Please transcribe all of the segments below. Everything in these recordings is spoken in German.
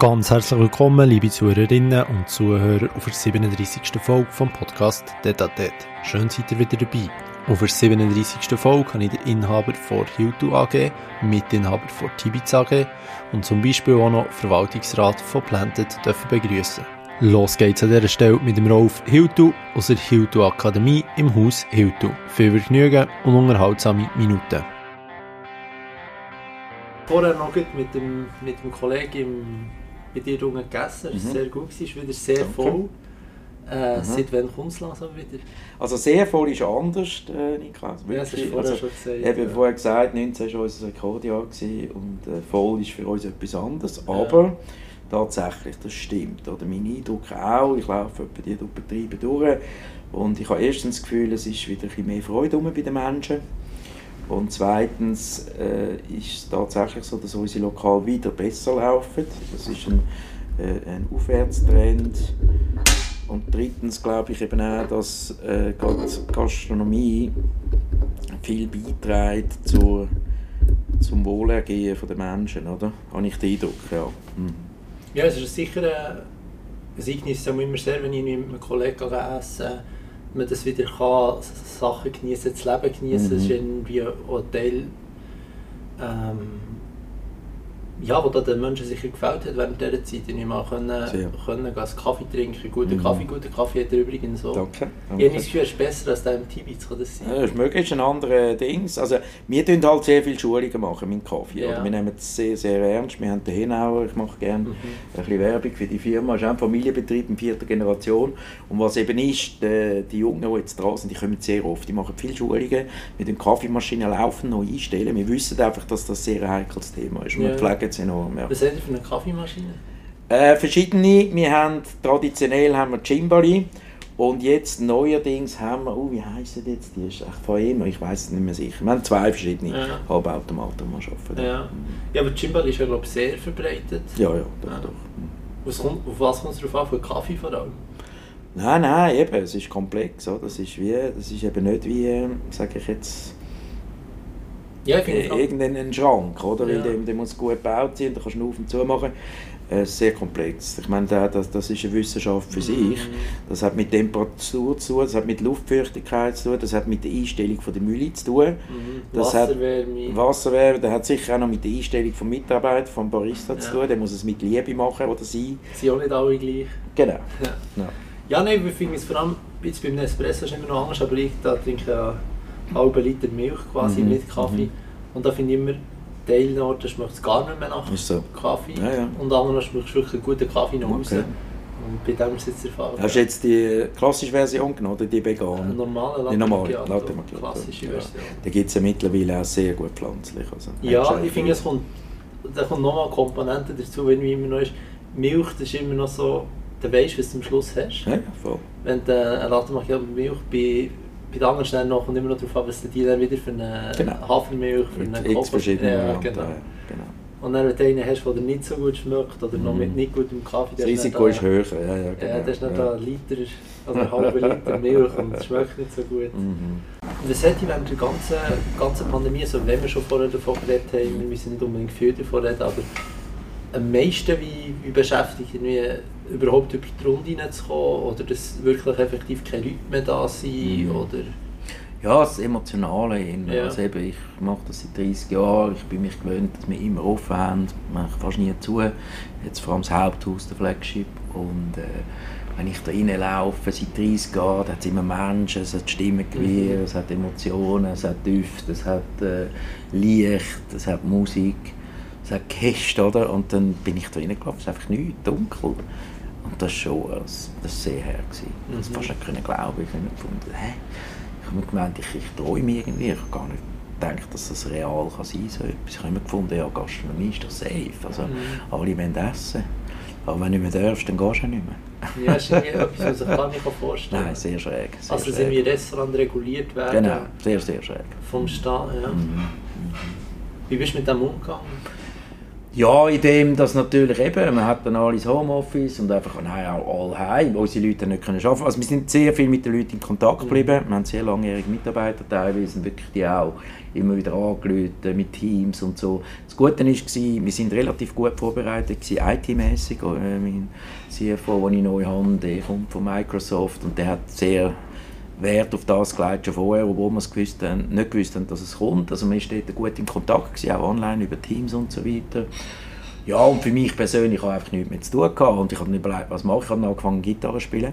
Ganz herzlich willkommen, liebe Zuhörerinnen und Zuhörer, auf der 37. Folge vom Podcast Detatet. Schön seid ihr wieder dabei. Auf der 37. Folge habe ich den Inhaber von Hiltu AG, Mitinhaber von Tibiz AG und zum Beispiel auch noch Verwaltungsrat von Planted begrüßen. Los geht's an dieser Stelle mit dem Rolf Hiltu aus der Hiltu Akademie im Haus Hiltu. Viel Vergnügen und unterhaltsame Minuten. Vorher noch mit dem, mit dem Kollegen im bei dir unten gegessen. Es war mhm. sehr gut, es ist wieder sehr Danke. voll. Äh, mhm. Seit wann kommt es langsam wieder? Also sehr voll ist anders, äh, Niklas. Ja, das hast vorher also, schon gesagt. Ich habe ja. vorher gesagt, 19 war unser Rekordjahr und äh, voll ist für uns etwas anderes. Aber ja. tatsächlich, das stimmt. Oder mein Eindruck auch, ich laufe bei dir Betriebe durch und ich habe erstens das Gefühl, es ist wieder ein bisschen mehr Freude bei den Menschen und zweitens äh, ist es tatsächlich so, dass unsere Lokale wieder besser laufen. Das ist ein, äh, ein Aufwärtstrend. Und drittens glaube ich eben auch, dass äh, Gastronomie viel beiträgt zur, zum Wohlergehen der Menschen, oder? Habe ich den Eindruck, ja. Mhm. Ja, es ist sicher ein, Ereignis, immer sehr, wenn ich mit einem Kollegen esse man das wieder kann, Sachen genießen, das Leben genießen, mhm. das ist irgendwie auch ein Teil, ähm, ja, wo den Menschen sicher gefällt hat während dieser Zeit. Ich mal können, können einen Kaffee trinken, guten mhm. Kaffee, guten Kaffee hat er übrigens so. Danke. danke. Ich habe das Gefühl, es ist besser als der im Tibet, kann das sein? Ja, das ist möglich, ist ein anderes Ding. Also, wir tun halt sehr viele Schulungen machen mit Kaffee. Ja. Wir nehmen es sehr, sehr ernst. Wir haben den Hinauer, ich mache gerne mhm. ein bisschen Werbung für die Firma. Es ist ein Familienbetrieb in vierter Generation. Und was eben ist, die, die Jungen, die jetzt dran sind, die kommen sehr oft. Die machen viele Schulungen, mit den Kaffeemaschinen laufen, noch einstellen. Wir wissen einfach, dass das sehr ein heikles Thema ist. Wir pflegen es enorm. Ja. Was habt ihr für eine Kaffeemaschine? Äh, verschiedene. Wir haben, traditionell haben wir Cimbali. Und jetzt neuerdings haben wir, oh, wie heißen jetzt die? Ist echt von immer, ich weiß es nicht mehr sicher. Wir haben zwei verschiedene ja. Halbautomaten, die arbeiten. Ja. ja, aber Cimbali ist ja glaube ich sehr verbreitet. Ja, ja, doch, ja. doch. Was kommt, auf was kommt es darauf an? Für Kaffee vor allem? Nein, nein, eben, es ist komplex. Oder? Das, ist wie, das ist eben nicht wie, sage ich jetzt, ja, äh, irgendeinen Schrank, oder? Ja. Der, der muss gut gebaut sein, da kannst du auf und zu machen. Äh, sehr komplex. Ich meine, das, das ist eine Wissenschaft für mhm. sich. Das hat mit Temperatur zu tun, das hat mit Luftfeuchtigkeit zu tun, das hat mit der Einstellung von der Mühle zu tun. Mhm. Das Wasserwärme. Hat Wasserwärme, das hat sicher auch noch mit der Einstellung des Mitarbeiters, vom Barista ja. zu tun. Der muss es mit Liebe machen oder sein. Sind auch nicht alle gleich. Genau. Ja, ja. ja nein, wir finden es vor allem, jetzt beim Espresso ist immer noch anders, aber ich da trinke ja halben Liter Milch quasi mhm. mit Kaffee. Mhm. Und da finde ich immer, Teilorten schmeckt es gar nicht mehr nach so. Kaffee. Ja, ja. Und anderen schmeckt es wirklich einen guten Kaffee nach Hause. Okay. Und bei dem ist jetzt der Fall. Hast du jetzt die klassische Version genommen oder die vegane? Die normale Latte, die normale, Latte Klassische ja. Version. Da gibt es ja mittlerweile auch sehr gut pflanzlich. Also, ja, ich finde, es kommt, da kommt nochmal Komponenten dazu, wenn immer noch ist. Milch, das ist immer noch so, du weißt, was du am Schluss hast. Ja, voll. Wenn du eine Latte Macchiato mit Milch bei bei den Stellen noch kommt immer noch darauf an, was die dann wieder für eine genau. Hafermilch, für eine Kokos... Ja, genau. genau. Und dann, wenn du einen hast, der nicht so gut schmeckt oder noch mit mhm. nicht gutem Kaffee... Das Risiko ist höher, ja, ja, genau. Ja, das ist nicht ja. ein Liter oder einen halben Liter Milch und es schmeckt nicht so gut. Mhm. Was hätte ich während der ganzen, ganzen Pandemie, also wenn wir schon vorher davon geredet haben, wir müssen nicht unbedingt viel davon reden, aber am meisten wie, wie beschäftigt, irgendwie überhaupt über die Runde hineinzukommen oder dass wirklich effektiv keine Leute mehr da sind mhm. oder ja, das Emotionale. Ja. Also eben, ich mache das seit 30 Jahren. Ich bin mich gewöhnt, dass wir immer offen haben. Mache fast nie zu. Jetzt vor allem das Haupthaus, der Flagship. Und äh, wenn ich da reinlaufe, seit 30 Jahren, hat es immer Menschen, es hat Stimmengewirr, mhm. es hat Emotionen, es hat Düfte, es hat äh, Licht, es hat Musik, es hat Gäste, oder? Und dann bin ich da reingelaufen, es ist einfach nichts, dunkel. Und das war schon das, das sehr her. Ich konnte mhm. fast nicht glauben. Ich habe gefunden, hä? Ich habe mir gemeint, ich, ich träume irgendwie. Ich habe gar nicht gedacht, dass das real kann sein kann. So Ich habe immer gefunden, ja, Gastronomie ist doch safe. Also, mhm. Alle wollen essen. Aber wenn du nicht mehr darfst, dann gehst du nicht mehr. ja, das ist etwas, was ich gar nicht vorstellen Nein, sehr schräg. Sehr also sind wir Restaurant reguliert werden? Genau, sehr, sehr schräg. Vom Staat, ja. Mhm. Wie bist du mit dem umgegangen? Ja, in dem, dass natürlich eben, man hat dann alles Homeoffice und einfach, auch all heim, wo unsere Leute nicht können arbeiten Also wir sind sehr viel mit den Leuten in Kontakt geblieben, wir haben sehr langjährige Mitarbeiter teilweise, wirklich die auch immer wieder angerufen mit Teams und so. Das Gute war, wir sind relativ gut vorbereitet, IT-mäßig. Äh, mein CFO, den ich neu habe, der kommt von Microsoft und der hat sehr Wert auf das gelegt, schon vorher, obwohl wir es gewusst haben, nicht gewusst haben, dass es kommt. Also man war gut in Kontakt, gewesen, auch online über Teams und so weiter. Ja, und für mich persönlich habe einfach nichts mehr zu tun gehabt und ich habe überlegt, was mache ich. Ich habe angefangen Gitarre zu spielen.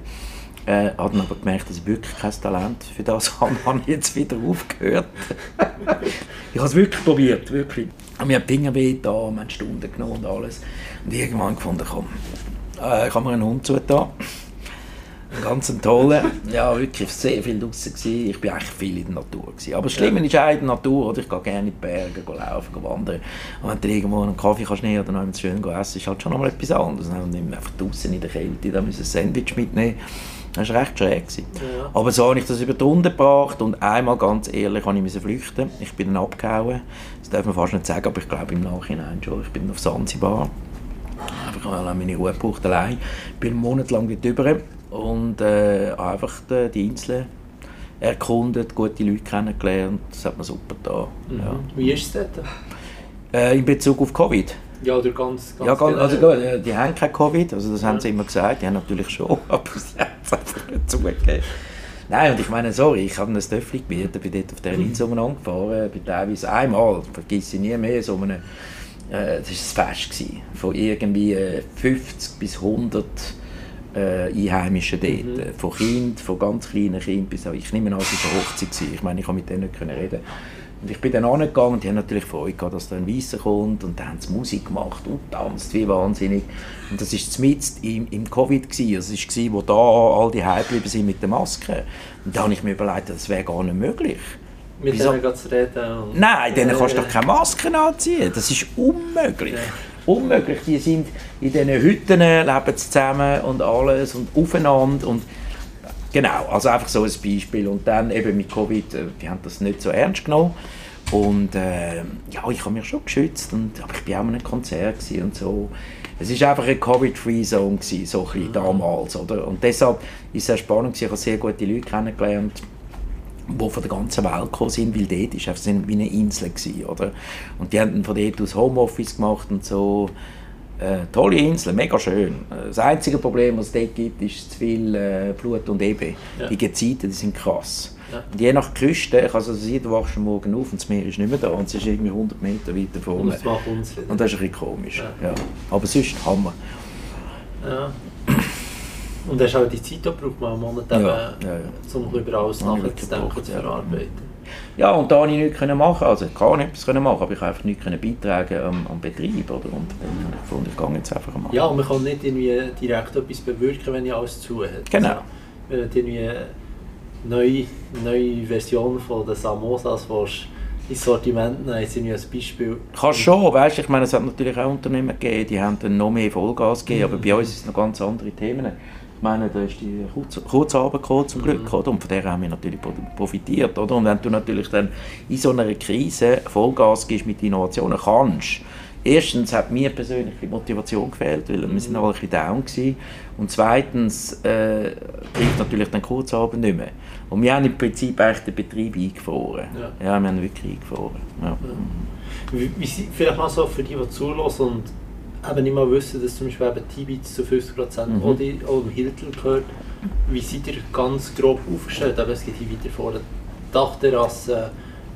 Äh, habe dann aber gemerkt, dass ich wirklich kein Talent für das habe, habe ich jetzt wieder aufgehört. ich habe es wirklich probiert, wirklich. Und mir hat Finger weh da, wir haben Stunden genommen und alles. Und irgendwann gefunden, komm, äh, ich habe mir einen Hund zugetan. Einen ganz tollen. Ja, wirklich sehr viel draußen gewesen. Ich war eigentlich viel in der Natur. Gewesen. Aber das Schlimme ist auch in der Natur, oder? ich gehe gerne in die Berge, gehe laufen, gehe wandern. Und wenn du irgendwo einen Kaffee kannst nehmen oder noch schön essen, ist halt schon noch mal etwas anderes. Und nicht einfach draußen in der Kälte, da müssen ein Sandwich mitnehmen. Das war recht schräg. Ja. Aber so habe ich das über die Runde gebracht und einmal, ganz ehrlich, habe ich flüchten. Ich bin dann abgehauen. Das darf man fast nicht sagen, aber ich glaube im Nachhinein schon. Ich bin auf Sansibar. Einfach weil meine Ruhe gebraucht allein. Ich bin einen Monat lang dort drüber und äh, einfach die, die Insel erkundet, gute Leute kennengelernt. Das hat mir super da. Mhm. Ja. Wie ist es dort? Äh, in Bezug auf Covid? Ja, oder ganz, ganz Ja, ganz, also gut, äh, die haben kein Covid, also das ja. haben sie immer gesagt, die haben natürlich schon, aber sie haben es einfach nicht zugegeben. Nein, und ich meine, sorry, ich habe ein Töffel gemietet, bin dort auf der Insel umeinander gefahren, bin teilweise einmal, vergiss ich nie mehr, so einem, äh, das war ein Fest gewesen, von irgendwie 50 äh, bis 100 äh, Einheimischen dort, mhm. Äh, von Kind, von ganz kleinen Kindern bis auch, ich nehme an, es war eine Hochzeit, ich meine, ich konnte mit denen nicht reden und ich bin dann angegangen und die haben natürlich Freude gehabt, dass da ein Weisser kommt und dann haben sie Musik gemacht und tanzt wie wahnsinnig. Und das war mitten im, im Covid, gewesen. das war, wo da all die Hype geblieben sind mit den Masken. Und da habe ich mir überlegt, das wäre gar nicht möglich. Mit Wieso? denen zu reden? Nein, denen kannst du doch keine Masken anziehen. Das ist unmöglich. Ja. Unmöglich. Die sind in diesen Hütten, leben zusammen und alles und aufeinander und Genau, also einfach so ein Beispiel. Und dann eben mit Covid, äh, die haben das nicht so ernst genommen. Und äh, ja, ich habe mich schon geschützt, und, aber ich war auch in einem Konzert und so. Es war einfach eine Covid-Free-Zone, so ein mhm. damals. Oder? Und deshalb war es sehr spannend, ich habe sehr gute Leute kennengelernt, die von der ganzen Welt gekommen sind, weil dort war es wie eine Insel. Gewesen, oder? Und die haben von dort aus Homeoffice gemacht und so. Äh, tolle Insel, mega schön. Das einzige Problem, was es dort gibt, ist zu viel äh, Blut und Ebe. Ja. Die Gezeiten die sind krass. Ja. Und je nach Küste, ich also sehen, du wachst morgen auf und das Meer ist nicht mehr da und es ist irgendwie 100 Meter weiter vorne. Und das macht uns wieder. Und das ist ein bisschen komisch. Ja. ja. Aber sonst Hammer. Ja. Und hast auch die Zeit gebraucht, mal einen Monat, ja. ja, ja. um über alles nachzudenken, zu verarbeiten. Ja, und da konnte ich nichts machen. Also ich kann etwas machen, aber ich konnte einfach nichts beitragen am, am Betrieb. Oder? Und dann habe ich gefunden, ich gehe jetzt einfach mal. Ja, und man kann nicht irgendwie direkt etwas bewirken, wenn ich alles zu hat. Genau. Also, wenn du irgendwie eine neue, neue Version von den Samosas willst, ins Sortiment nehmen, ist ein Beispiel. Kannst schon, weißt ich meine, es hat natürlich auch Unternehmen gegeben, die haben dann noch mehr Vollgas gegeben, mhm. aber bei uns sind es noch ganz andere Themen. Ich meine, da ist die Kurzarbeit gekommen, zum Glück, mhm. oder? und von der haben wir natürlich profitiert. Oder? Und wenn du natürlich dann in so einer Krise Vollgas gibst mit Innovationen, kannst Erstens hat mir persönlich die Motivation gefehlt, weil wir sind mhm. alle ein bisschen down gewesen. Und zweitens äh, trifft natürlich dann Kurzarbeit nicht mehr. Und wir haben im Prinzip eigentlich den Betrieb eingefroren. Ja, ja wir haben wirklich eingefroren. Ja. Ja. Wie, wie, vielleicht mal so für die, die zulassen und eben nicht mal wissen, dass zum Beispiel eben Tibits zu 50% mhm. oder, oder Hiltel gehört. Wie seid ihr ganz grob aufgestellt? Eben, es gibt hier weiter vorne Dachterrasse,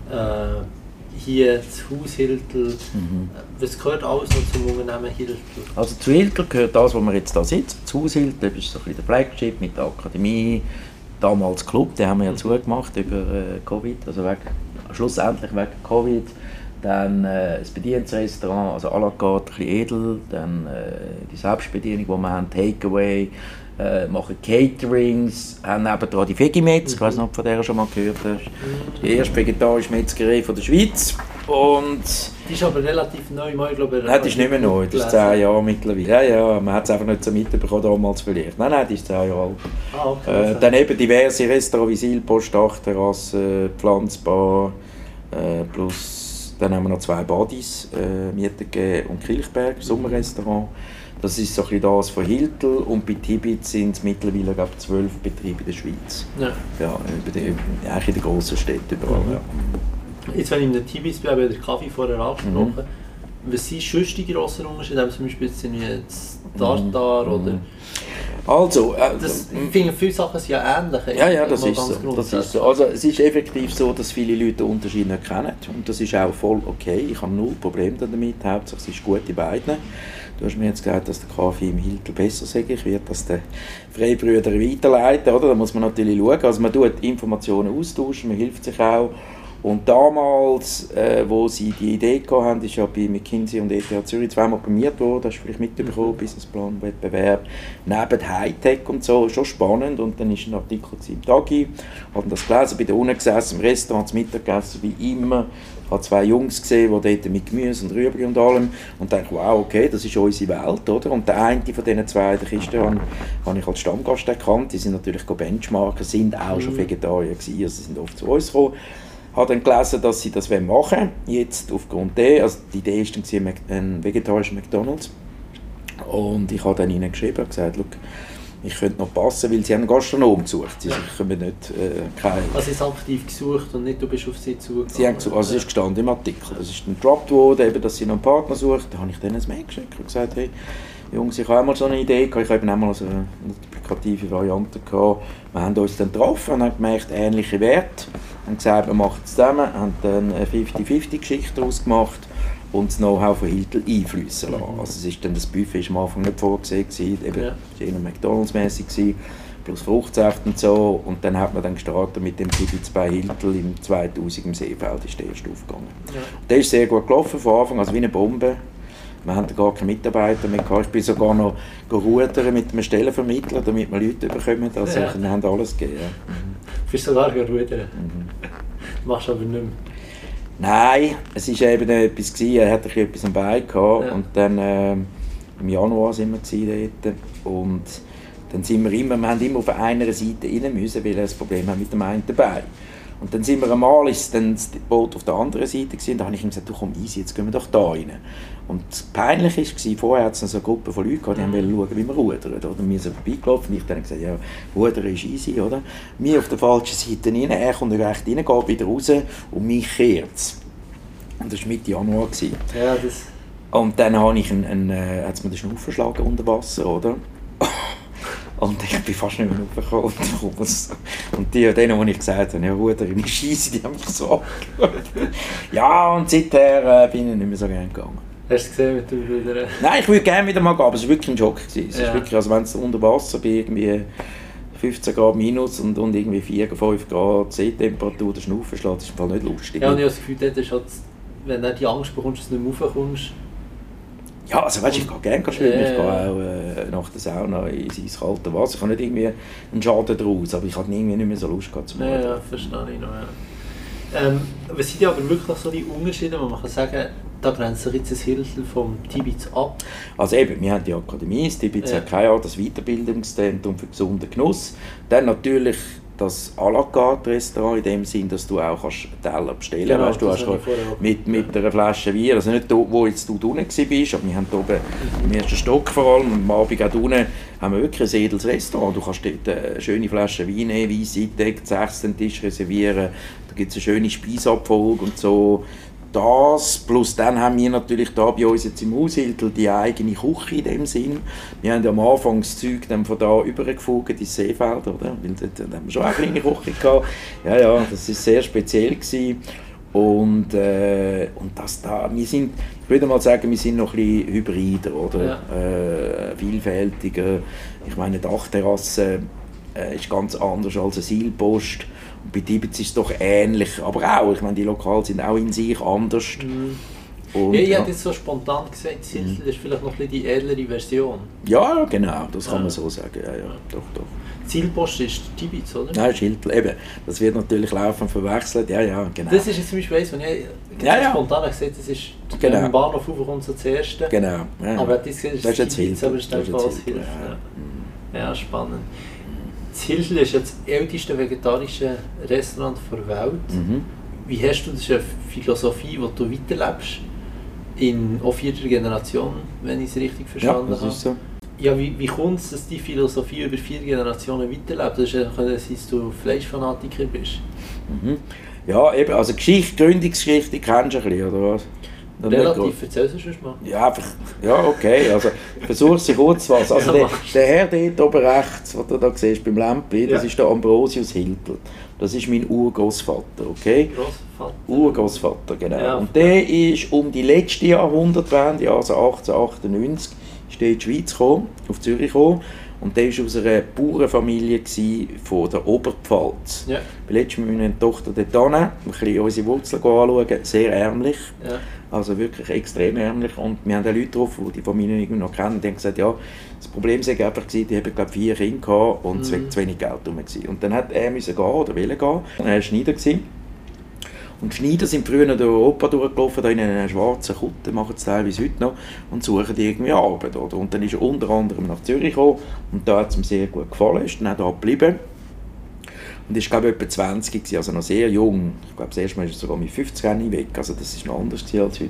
äh, hier das Haus Hiltel. Mhm. Was gehört alles noch zum Unternehmen Hiltel? Also zu Hiltel gehört das, wo wir jetzt da sitzen. Das Haus Hiltel ist so ein bisschen der Flagship mit der Akademie, damals Club, den haben wir ja mhm. zugemacht über äh, Covid, also wegen, schlussendlich wegen Covid dann äh, das Bedienungsrestaurant, also à la carte, ein bisschen edel, dann äh, die Selbstbedienung, die wir haben, Takeaway, äh, machen Caterings, haben nebenan die Vegimetz, mhm. ich weiß nicht, ob du von der schon mal gehört hast, die erste vegetarische Metzgerei von der Schweiz. Und die ist aber relativ neu, ich glaube... Nein, die ist nicht mehr neu, die ist zehn Jahre mittlerweile. Ja, ja, man hat es einfach nicht so mitbekommen damals vielleicht. Nein, nein, die ist zehn Jahre alt. Ah, okay, äh, dann eben diverse Restaurants wie Silpost, Dachterrasse, Pflanzbar, äh, plus Dann haben wir noch zwei Badis äh, Miete gegeben und Kilchberg, Sommerrestaurant. Das ist so ein bisschen das von Hiltel und bei Tibit sind es mittlerweile glaube zwölf Betriebe in der Schweiz. Ja. Ja, über die, eigentlich in den grossen Städten überall. Mhm. Ja. Jetzt, wenn ich in der Tibit bin, habe ich den Kaffee vorher angesprochen. Mhm. Was sind sonst die grossen Unterschiede? Zum Beispiel jetzt Tartar mhm. oder... Also, äh, das, ich finde, viele Sachen sind ja ähnlich. Ja, ja, das ist, so, das ist so. Also, es ist effektiv so, dass viele Leute den Unterschied nicht kennen. Und das ist auch voll okay. Ich habe null Probleme damit. Hauptsache, es ist gut in beiden. Du hast mir jetzt gesagt, dass der Kaffee im Hiltel besser ist. Ich werde das den Freibrüdern weiterleiten. Oder? Da muss man natürlich schauen. Also, man tut Informationen austauschen, man hilft sich auch. Und damals, äh, wo sie die Idee hatten, ist ja bei McKinsey und ETH Zürich zweimal prämiert worden, das hast du vielleicht mitbekommen, mhm. Businessplan, Wettbewerb, neben Hightech und so, schon spannend. Und dann ist ein Artikel im Tagi, haben das gelesen, bei der unten gesessen, im Restaurant, zum Mittagessen, wie immer. Ich habe zwei Jungs gesehen, die dort mit Gemüse und Rüebli und allem und dachte, wow, okay, das ist unsere Welt, oder? Und der eine von diesen zwei, der Christian, habe ich als Stammgast erkannt, die sind natürlich Benchmarker, sind auch schon mhm. Vegetarier gewesen, also sie sind oft zu uns gekommen habe dann gelesen, dass sie das machen wollen, jetzt aufgrund der, also die Idee war ein vegetarischer McDonalds und ich habe dann ihnen geschrieben und gesagt, ich könnte noch passen, weil sie haben einen Gastronom gesucht. Sie ja. können nicht, äh, kein also sie haben aktiv gesucht und nicht du bist auf sie zugegangen? Sie haben gesucht, also es ist gestanden im Artikel. Es ist dann gedroppt worden, eben, dass sie noch einen Partner suchen. Da habe ich denen ein Mail geschickt und gesagt, hey, Jungs, ich habe auch mal so eine Idee gehabt. Ich habe eben auch mal so eine multiplikative Variante gehabt. Wir haben uns dann getroffen und haben gemerkt, ähnliche Werte. Wir haben gesagt, wir machen es zusammen, haben dann eine 50-50-Geschichte daraus gemacht und das Know-how von Hiltel einfließen lassen. Mhm. Also es ist dann, das Buffet war am Anfang nicht vorgesehen, gewesen, eben, ja. eher McDonalds-mäßig, plus Fruchtsaft und so. Und dann hat man dann gestartet mit dem Kibitz bei Hiltel im 2000 im Seefeld, ist der erste aufgegangen. Ja. Der ist sehr gut gelaufen von Anfang, also wie eine Bombe. Wir hatten gar keine Mitarbeiter mehr. Ich bin sogar noch mit einem Stellenvermittler, damit wir Leute bekommen. Also ja. wir haben alles gegeben. Ja. Mhm. Du bist sogar rudern? Mhm. Machst aber nicht mehr. Nein, es war eben etwas, gewesen, er hatte etwas am Bein gehabt ja. und dann äh, im Januar sind wir dort und dann sind wir immer, wir haben immer auf einer Seite rein müssen, weil er das Problem hat mit dem einen Bein. Und dann sind wir einmal, ist dann das Boot auf der anderen Seite gewesen, da habe ich ihm gesagt, du komm easy, jetzt gehen wir doch da rein. Und peinlich war, vorher hat es so eine Gruppe von Leuten die mhm. wollten schauen, wie wir rudern. Oder? Wir sind vorbeigelaufen und ich dann gesagt, ja, rudern ist easy, oder? Wir auf der falschen Seite rein, er kommt recht rein, geht wieder raus und mich kehrt es. Und das war Mitte Januar. Ja, das... Und dann habe ich einen, einen, äh, hat's mir den Schnuff verschlagen unter Wasser, oder? Und ich bin fast nicht mehr aufgekommen. Und die, denen, die ich gesagt habe, ja Ruder, ich scheisse, die haben mich so angeschaut. Ja, und seither äh, bin ich nicht mehr so gerne gegangen. Hast du gesehen, wie du wieder... Nein, ich würde gerne wieder mal gehen, aber es war wirklich ein Schock. Gewesen. Es ja. ist wirklich, also wenn es unter Wasser bei irgendwie 15 Grad minus und, und irgendwie 4, 5 Grad Seetemperatur der Schnaufen schlägt, das ist im nicht lustig. Ja, und ich habe das Gefühl, dort ist halt, wenn du die Angst bekommst, dass du nicht mehr raufkommst, ja, also weißt, ich gehe gerne schwimmen, ich gehe auch äh, nach der Sauna ins eiskalte Wasser. Ich habe nicht irgendwie einen Schaden daraus, aber ich hatte irgendwie nicht mehr so Lust gehabt zu machen. Ja, ja, verstehe ich noch, ja. Ähm, was sind aber wirklich so die Unterschiede, wo man kann sagen, da grenzt sich jetzt ein Hilfel vom Tibitz ab? Also eben, wir haben die Akademie, das Tibitz ja. hat kein Art das Weiterbildungszentrum für gesunden Genuss. Dann natürlich das à la carte Restaurant in dem Sinn, dass du auch kannst Teller bestellen genau, weißt, du hast mit, mit einer Flasche Wein, also nicht da, wo jetzt du unten bist, aber wir haben hier oben im ersten Stock vor allem und am Abend auch unten haben wir wirklich ein edles Restaurant. Du kannst dort eine schöne Flasche Wein nehmen, Wein seitdeckt, sechs Tisch reservieren, da gibt es eine schöne Speisabfolge und so das, plus dann haben wir natürlich da bei uns jetzt im Haushiltel die eigene Küche in dem Sinn. Wir haben ja am Anfang das Zeug dann von da übergefugt ins Seefeld, oder? Weil dort, dort haben wir schon eine kleine Küche gehabt. Ja, ja, das war sehr speziell gewesen. Und, äh, und das da, wir sind, ich würde mal sagen, wir sind noch ein bisschen hybrider, oder? Ja. Äh, vielfältiger. Ich meine, die Dachterrasse äh, ist ganz anders als eine Seilpost. Bei Tibet ist es doch ähnlich, aber auch, ich meine, die Lokale sind auch in sich anders. Mhm. Und, ja, ich hätte jetzt so spontan gesagt, Siedl mhm. ist vielleicht noch ein bisschen die edlere Version. Ja, genau, das kann ja. man so sagen. Ja, ja, doch, doch. Zielpost ist Tibitz, oder? Nein, Schiltel, eben. Das wird natürlich laufend verwechselt, ja, ja, genau. Das ist jetzt zum Beispiel eins, wenn ich ja, ja. spontan gesagt das ist genau. im Bahnhof kommt so zuerst. Genau. Ja. Aber das ist, das ist jetzt Tibitz, aber das ist als Hilfe. Ja. ja, spannend. Hilsel ist jetzt das älteste vegetarische Restaurant der Welt. Mhm. wie hast du das ist eine Philosophie, die du weiterlebst? In auch vierter Generation, wenn ich es richtig verstanden ja, das habe. Ist so. Ja, wie, wie kommt es, dass die Philosophie über vier Generationen weiterlebt? Das ist ja, dass du Fleischfanatiker bist. Mhm. Ja, eben, also Geschichte, Gründungsgeschichte kennst du ein bisschen, oder was? Relativ, erzähl es schon mal. Ja, einfach, ja, okay, also versuch sie kurz fassen. Also ja, der, der Herr dort oben rechts, was du da siehst, beim das ja. ist der Ambrosius Hiltel. Das ist mein Urgroßvater, okay? Großvater. Urgroßvater, genau. Ja. Und der ist um die letzte Jahrhundertwende, also 1898, ist in die Schweiz gekommen, auf Zürich gekommen. Und der war aus einer Bauernfamilie von der Oberpfalz. Ja. Letztes Mal mit meiner Tochter dort hin, ein bisschen unsere Wurzeln anschauen, sehr ärmlich. Ja. Also wirklich extrem ärmlich. Und wir haben Leute drauf, die die Familie irgendwie noch kennen, die haben gesagt, ja, das Problem sei einfach gewesen, die haben glaube vier Kinder gehabt und es war zu wenig Geld rum. Und dann hat er müssen gehen oder wollen gehen. Er war Schneider. Gewesen. Und Schneider sind früher durch Europa durchgelaufen, da in einer schwarzen Kutte, machen es teilweise heute noch, und suchen irgendwie Arbeit. Oder? Und dann ist er unter anderem nach Zürich gekommen und da hat es ihm sehr gut gefallen, ist dann auch da geblieben. Und ist, glaube ich, etwa 20 gewesen, also noch sehr jung. Ich glaube, das erste Mal ist sogar mit 50 Jahren weg, also das ist noch anders als heute.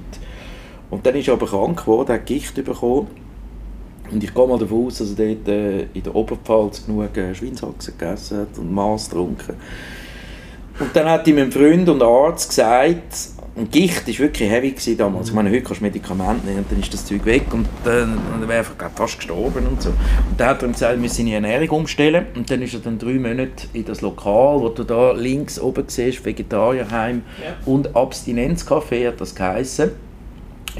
Und dann ist er aber krank geworden, hat Gicht bekommen. Und ich gehe mal davon aus, dass er dort äh, in der Oberpfalz genug äh, Schweinshaxen gegessen hat und Maß getrunken. Und dann hat ihm ein Freund und Arzt gesagt, und Gicht war wirklich heavy damals. Ich meine, heute kannst du Medikamente nehmen und dann ist das Zeug weg und dann, dann wäre er fast gestorben und so. Und dann hat er ihm gesagt, wir müssen seine Ernährung umstellen und dann ist er dann drei Monate in das Lokal, wo du da links oben siehst, Vegetarierheim ja. und Abstinenzcafé hat das geheissen.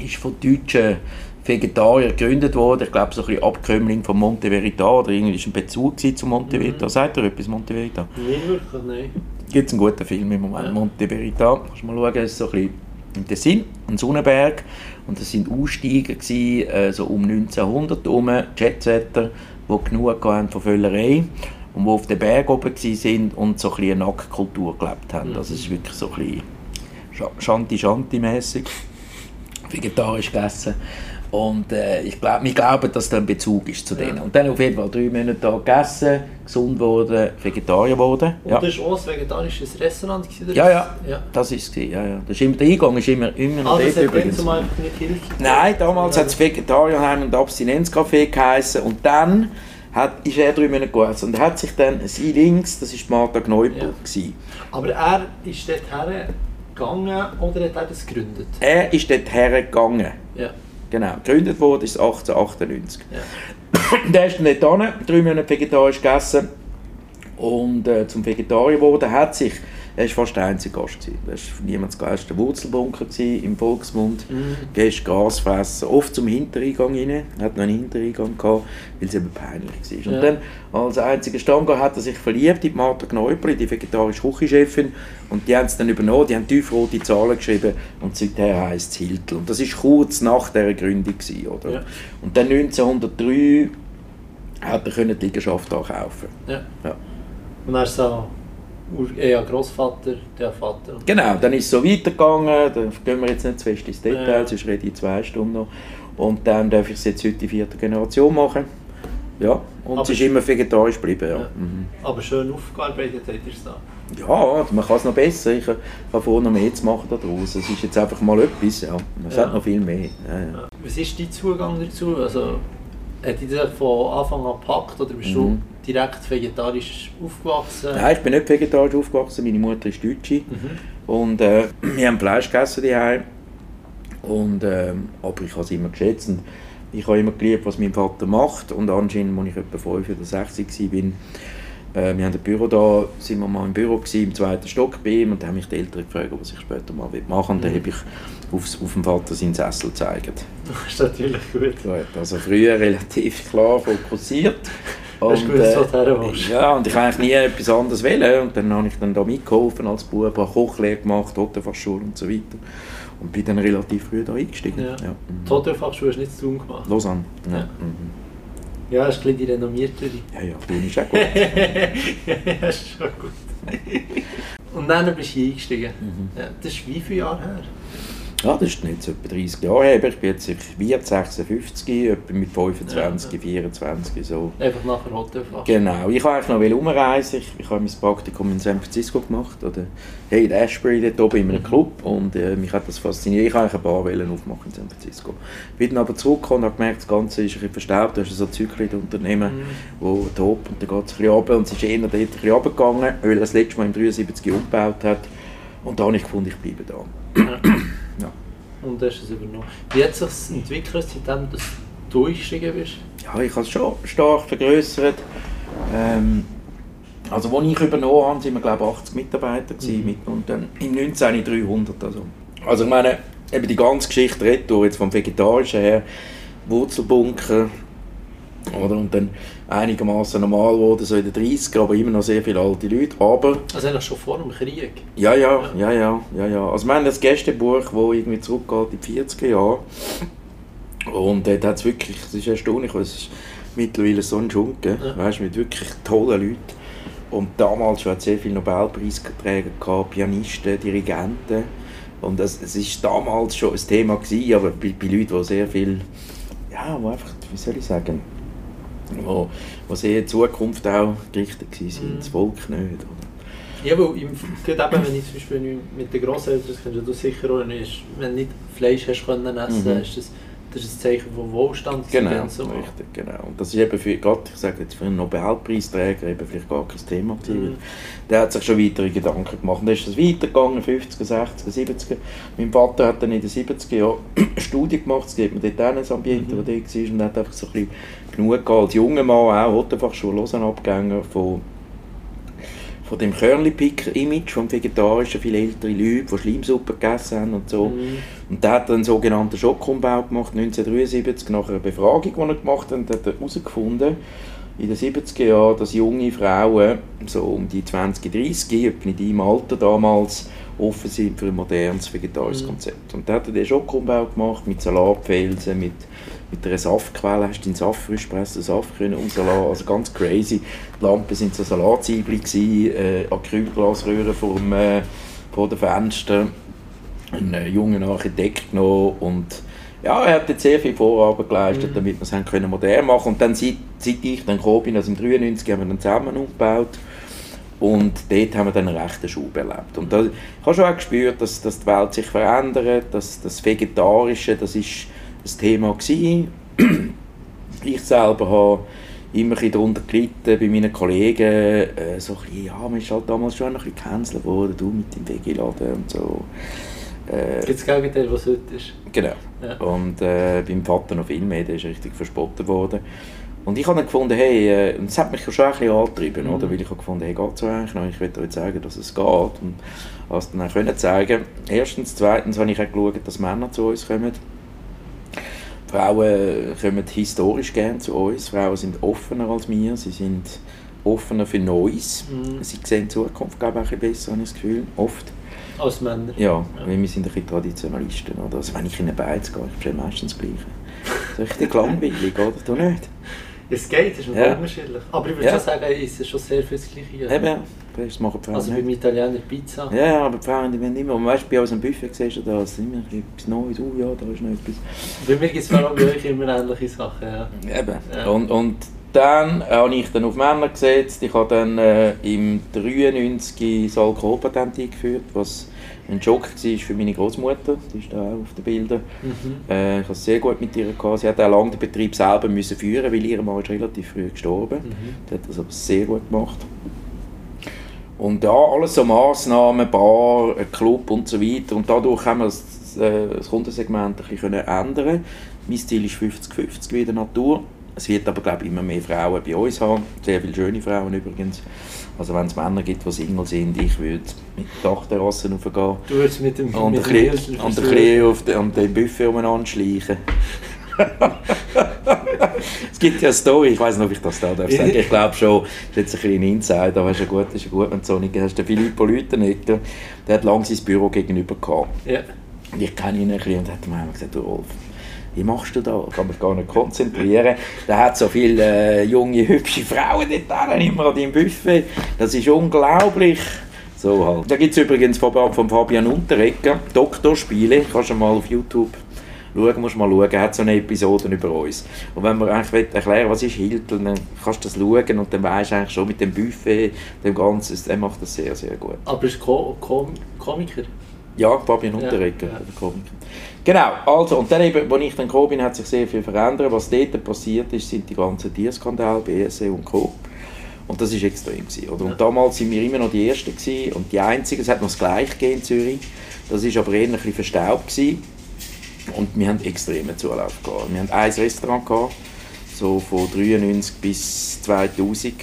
Ist von deutschen Vegetarier gegründet worden. Ich glaube, so ein bisschen Abkömmling von Monte Verita oder irgendwie ist ein Bezug zu Monte Verita. Mhm. Sagt er etwas, Monte Verita? Nicht wirklich, nein. Gibt es einen guten Film im Moment, ja. Monte Verita. Kannst du mal schauen, ist so ein bisschen im Tessin, ein Sonnenberg. Und das sind Aussteiger gewesen, äh, so um 1900 herum, Jetsetter, die genug hatten von Völlerei und die auf den Berg oben waren und so ein bisschen eine Nacktkultur gelebt haben. Mhm. Also es ist wirklich so ein bisschen Shanti-Shanti-mässig, vegetarisch gegessen. Und äh, ich glaub, wir glauben, dass da ein Bezug ist zu denen. Ja. Und dann auf jeden Fall drei Monate da gegessen, gesund geworden, Vegetarier geworden. Ja. Und das war auch ein vegetarisches Restaurant? Ja, ja, ja, das war es. Ja, ja. Das ist immer, der Eingang ist immer, immer noch ah, dort übrigens. Zum nicht. Nein, damals hat es Vegetarierheim und Abstinenzcafé geheißen. Und dann hat, ist er drei Monate gegessen. Und er hat sich dann, sie links, das war Martha Gneubel. Ja. Aber er ist dort hergegangen oder hat er das gegründet? Er ist dort hergegangen. Ja. Genau, gegründet wurde ist 1898. Ja. der ist dann nicht drei Monate vegetarisch gegessen und äh, zum Vegetarier geworden, hat sich er war fast der einzige Gast. Gewesen. Er war niemand Gast. Der Wurzelbunker im Volksmund. Mhm. Gäste Gras fressen. Oft zum Hintereingang rein. Er hat noch einen Hintereingang gehabt, weil es eben peinlich war. Ja. Und dann, als einziger Stammgast, hat er sich verliebt in Martha Kneupel, die vegetarische Küchenchefin. Und die haben es dann übernommen. Die haben tiefrote Zahlen geschrieben. Und seither heisst es Hiltel. Und das war kurz nach dieser Gründung. Gewesen, oder? Ja. Und dann 1903 hat er die Liegenschaft auch kaufen. Ja. ja. Und er ist so ja, Großvater, der Vater. Genau, dann ist es so weitergegangen, da gehen wir jetzt nicht zu fest ins Detail, ja. sonst rede ich zwei Stunden noch. Und dann darf ich es jetzt heute die vierte Generation machen. Ja, und Aber es ist immer vegetarisch geblieben. Ja. ja. Mhm. Aber schön aufgearbeitet hat ihr es da. Ja, man kann es noch besser. Ich kann vorher noch mehr zu machen daraus. Es ist jetzt einfach mal etwas, ja. Es ja. hat noch viel mehr. Ja. Was ist dein Zugang dazu? Also, hat dich das von Anfang an gepackt oder bist mhm. du direkt vegetarisch aufgewachsen? Nein, ich bin nicht vegetarisch aufgewachsen. Meine Mutter ist Deutsche. Mhm. Und äh, wir haben Fleisch gegessen daheim. Und, äh, aber ich habe es immer geschätzt. Und ich habe immer geliebt, was mein Vater macht. Und anscheinend, als ich etwa 5 oder 6 war, äh, wir haben ein Büro da, sind wir mal im Büro gewesen, im zweiten Stock bei ihm und da haben mich die Eltern gefragt, was ich später mal machen will. Und mhm. dann habe ich aufs, auf dem Vater seinen Sessel gezeigt. Das ist natürlich gut. Also früher relativ klar fokussiert. Und, gewusst, äh, ja, und ich eigentlich nie etwas anderes wählen. Und dann habe ich dann da mitgeholfen als Bub, habe Kochlehre gemacht, Hotelfachschule und so weiter. Und bin dann relativ früh da eingestiegen. Ja. Ja. Mhm. Die Hotelfachschule hast du nicht zu tun gemacht? Lausanne, ja. ja. Mhm. Ja, ist ein die renommiertere. Ja, ja, du ist auch gut. ja, ist schon gut. Und dann bist du eingestiegen. Mhm. Ja, das ist wie viele Jahre her? Ja, das ist nicht so etwa 30 Jahre her. Ich bin jetzt wird 56, etwa mit 25, ja. 24 so. Einfach nachher Hotelfach. Genau. Ich wollte eigentlich noch umreisen. Ich, ich habe mein Praktikum in San Francisco gemacht. Oder hey, in Ashbury, dort oben in einem mhm. Club. Und äh, mich hat das fasziniert. Ich wollte ein paar Wellen aufmachen in San Francisco. Bin dann aber zurückgekommen und habe gemerkt, das Ganze ist ein bisschen verstaubt. Du hast so Zyklit-Unternehmen, mhm. wo top und dann geht es ein bisschen runter. Und es ist eher dort ein bisschen runtergegangen, weil er das letzte Mal im 73 umgebaut hat. Und da habe ich gefunden, ich bleibe da. Ja. Und hast es übernommen. Wie hat sich entwickelt, seitdem dass du eingestiegen bist? Ja, ich habe es schon stark vergrößert. Ähm, also als ich übernommen habe, waren wir glaube 80 Mitarbeiter mhm. mit, und dann im 19 300. Also. also ich meine, eben die ganze Geschichte retour, jetzt vom Vegetarischen her, Wurzelbunker, oder? Und dann einigermaßen normal geworden, so in den 30 aber immer noch sehr viele alte Leute. Aber, also eigentlich schon vor dem Krieg? Ja, ja, ja, ja, ja, ja. Also wir haben das Gästebuch, das irgendwie zurückgeht in die 40er Jahre. Und dort hat es wirklich, es ist erstaunlich, es ist mittlerweile so ein Schunken, ja. weißt, mit wirklich tollen Leuten. Und damals schon hat es sehr viele Nobelpreisträger gehabt, Pianisten, Dirigenten. Und es, es damals schon ein Thema gewesen, aber bei, bei Leuten, die sehr viel, ja, wo einfach, wie soll ich sagen, wo, wo sehr in Zukunft auch gerichtet waren, mhm. das Volk nicht. Oder? Ja, weil im, gerade eben, wenn ich zum Beispiel mit den Grosseltern, das kennst du sicher auch, wenn du nicht Fleisch hast können essen, mhm. ist das das ist ein Zeichen von Wohlstand. Genau, so richtig, genau. Und das ist eben für, gerade, ich sage jetzt für einen Nobelpreisträger eben vielleicht gar kein Thema gewesen. Mhm. Der hat sich schon weitere Gedanken gemacht. Und dann ist es weitergegangen, 50er, 60er, 70er. Mein Vater hat dann in den 70er Jahren eine Studie gemacht, es geht mir dort auch ein Ambiente, mhm. wo der war, und hat einfach so ein bisschen genug gehabt, als junger Mann auch, Ottenfachschule Lausanne abgegangen von von dem Körnli-Picker-Image vom Vegetarischen, viele ältere Leute, die Schleimsuppe gegessen haben und so. Mhm. Und der hat einen sogenannten Schockumbau gemacht, 1973, nach einer Befragung, die er gemacht hat, hat er herausgefunden, in den 70er Jahren, dass junge Frauen, so um die 20, 30, etwa in deinem Alter damals, offen sind für ein modernes vegetarisches mhm. Konzept. Und da hat er den Schockumbau gemacht mit Salatfelsen, mit mit einer Saftquelle hast du den Saft frisch gepressten Saft können und Salat, also ganz crazy. Die Lampen sind so Salatzwiebeln gewesen, äh, Acrylglasröhren vor, dem, äh, vor den Fenstern, einen äh, jungen Architekt genommen und ja, er hat jetzt sehr viel Vorarbeit geleistet, mhm. damit wir es können modern machen Und dann, seit, seit ich dann gekommen bin, also im 93, haben wir dann zusammen umgebaut. Und dort haben wir dann einen rechten Schub erlebt. Und da, ich habe schon auch gespürt, dass, dass die Welt sich verändert, dass das Vegetarische, das ist ein Thema gewesen. Ich selber habe immer ein darunter gelitten bei meinen Kollegen, äh, so ein bisschen, ja, man ist halt damals schon ein bisschen gecancelt worden, du mit dem Vegi-Laden und so. Äh, Gibt es Gegenteil, was heute ist? Genau. Ja. Und äh, beim Vater noch viel mehr, der ist richtig verspottet worden. Und ich habe dann gefunden, hey, äh, und das hat mich schon ein bisschen angetrieben, mhm. oder? weil ich habe gefunden, hey, geht so eigentlich noch? Ich will euch zeigen, dass es geht. Und habe dann auch können zeigen. Erstens, zweitens habe ich auch geschaut, dass Männer zu uns kommen Frauen kommen historisch gerne zu uns. Frauen sind offener als wir. Sie sind offener für Neues. Mhm. Sie sehen die Zukunft, glaube ich, ein bisschen besser, habe ich das Gefühl. Oft. Als Männer? Ja, ja. weil wir sind ein bisschen Traditionalisten. Oder? Also wenn ich in eine Beiz gehe, ich meistens das Gleiche. Das ist richtig langweilig, oder? Du nicht? Es geht, es ist ja. unterschiedlich. Aber ich würde ja. schon sagen, es ist schon sehr viel das Gleiche. Eben, das machen die Frauen Also beim Italiener Pizza. Ja, ja, aber die Frauen, die wollen immer, und weißt du, bei uns am Buffet siehst du da, es ist immer etwas Neues, oh ja, da ist noch etwas. Bei mir gibt es vor allem bei euch immer ähnliche Sachen, ja. Eben, ja. Und, und dann habe ich dann auf Männer gesetzt, ich habe dann äh, im 93 das Alkoholpatent eingeführt, was ein Schock war für meine Großmutter, die ist da auch auf den Bildern. Mhm. Äh, ich hatte es sehr gut mit ihr. Gehabt. Sie hat auch lange den Betrieb selber müssen führen, weil ihr Mann ist relativ früh gestorben. Mhm. Sie hat das aber sehr gut gemacht. Und ja, alles so Massnahmen, Bar, Club und so weiter. Und dadurch haben wir das, äh, das Kundensegment ein bisschen ändern Mein Ziel ist 50-50 wie in der Natur. Es wird aber, glaube ich, immer mehr Frauen bei uns haben. Sehr viele schöne Frauen übrigens. Also wenn es Männer gibt, die Single sind, ich würde mit der Dachterrasse raufgehen. Du würdest mit dem Und mit ein bisschen, und ein bisschen auf den, um den Buffet umeinander schleichen. es gibt ja eine Story, ich weiß nicht, ob ich das da darf sagen. Ich glaube schon, das ist jetzt ein bisschen Insider, aber es ist ja gut, ist ja gut, wenn du so nicht hast. Der Filippo Lütenegger, der hat lange sein Büro gegenüber gehabt. Ja. Und ich kenne ihn ein bisschen und hat mir gesagt, du Rolf, wie machst du da? Ich kann mich gar nicht konzentrieren. Da hat so viele äh, junge, hübsche Frauen dort immer an deinem Buffet. Das ist unglaublich. So halt. Da gibt es übrigens von, von Fabian Unterrecker Doktorspiele, kannst du mal auf YouTube schauen, musst mal schauen, er hat so eine Episode über uns. Und wenn man eigentlich erklären was ist Hilton, dann kannst du das schauen und dann weißt du eigentlich schon mit dem Buffet, dem Ganzen, der macht das sehr, sehr gut. Aber ist Ko Ko Komiker? Ja, Fabian Unterrecker, ja, ja. Genau, also, und dann eben, als ich dann gekommen bin, hat sich sehr viel verändert. Was dort passiert ist, sind die ganzen Tierskandale, BSE und Co. Und das war extrem. Gewesen, oder? Und damals waren wir immer noch die Ersten gewesen und die Einzigen, es hat noch das Gleiche in Zürich, das war aber eher ein bisschen verstaubt. Gewesen. Und wir hatten extremen Zulauf. Gehabt. Wir hatten ein Restaurant, gehabt, so von 93 bis 2000.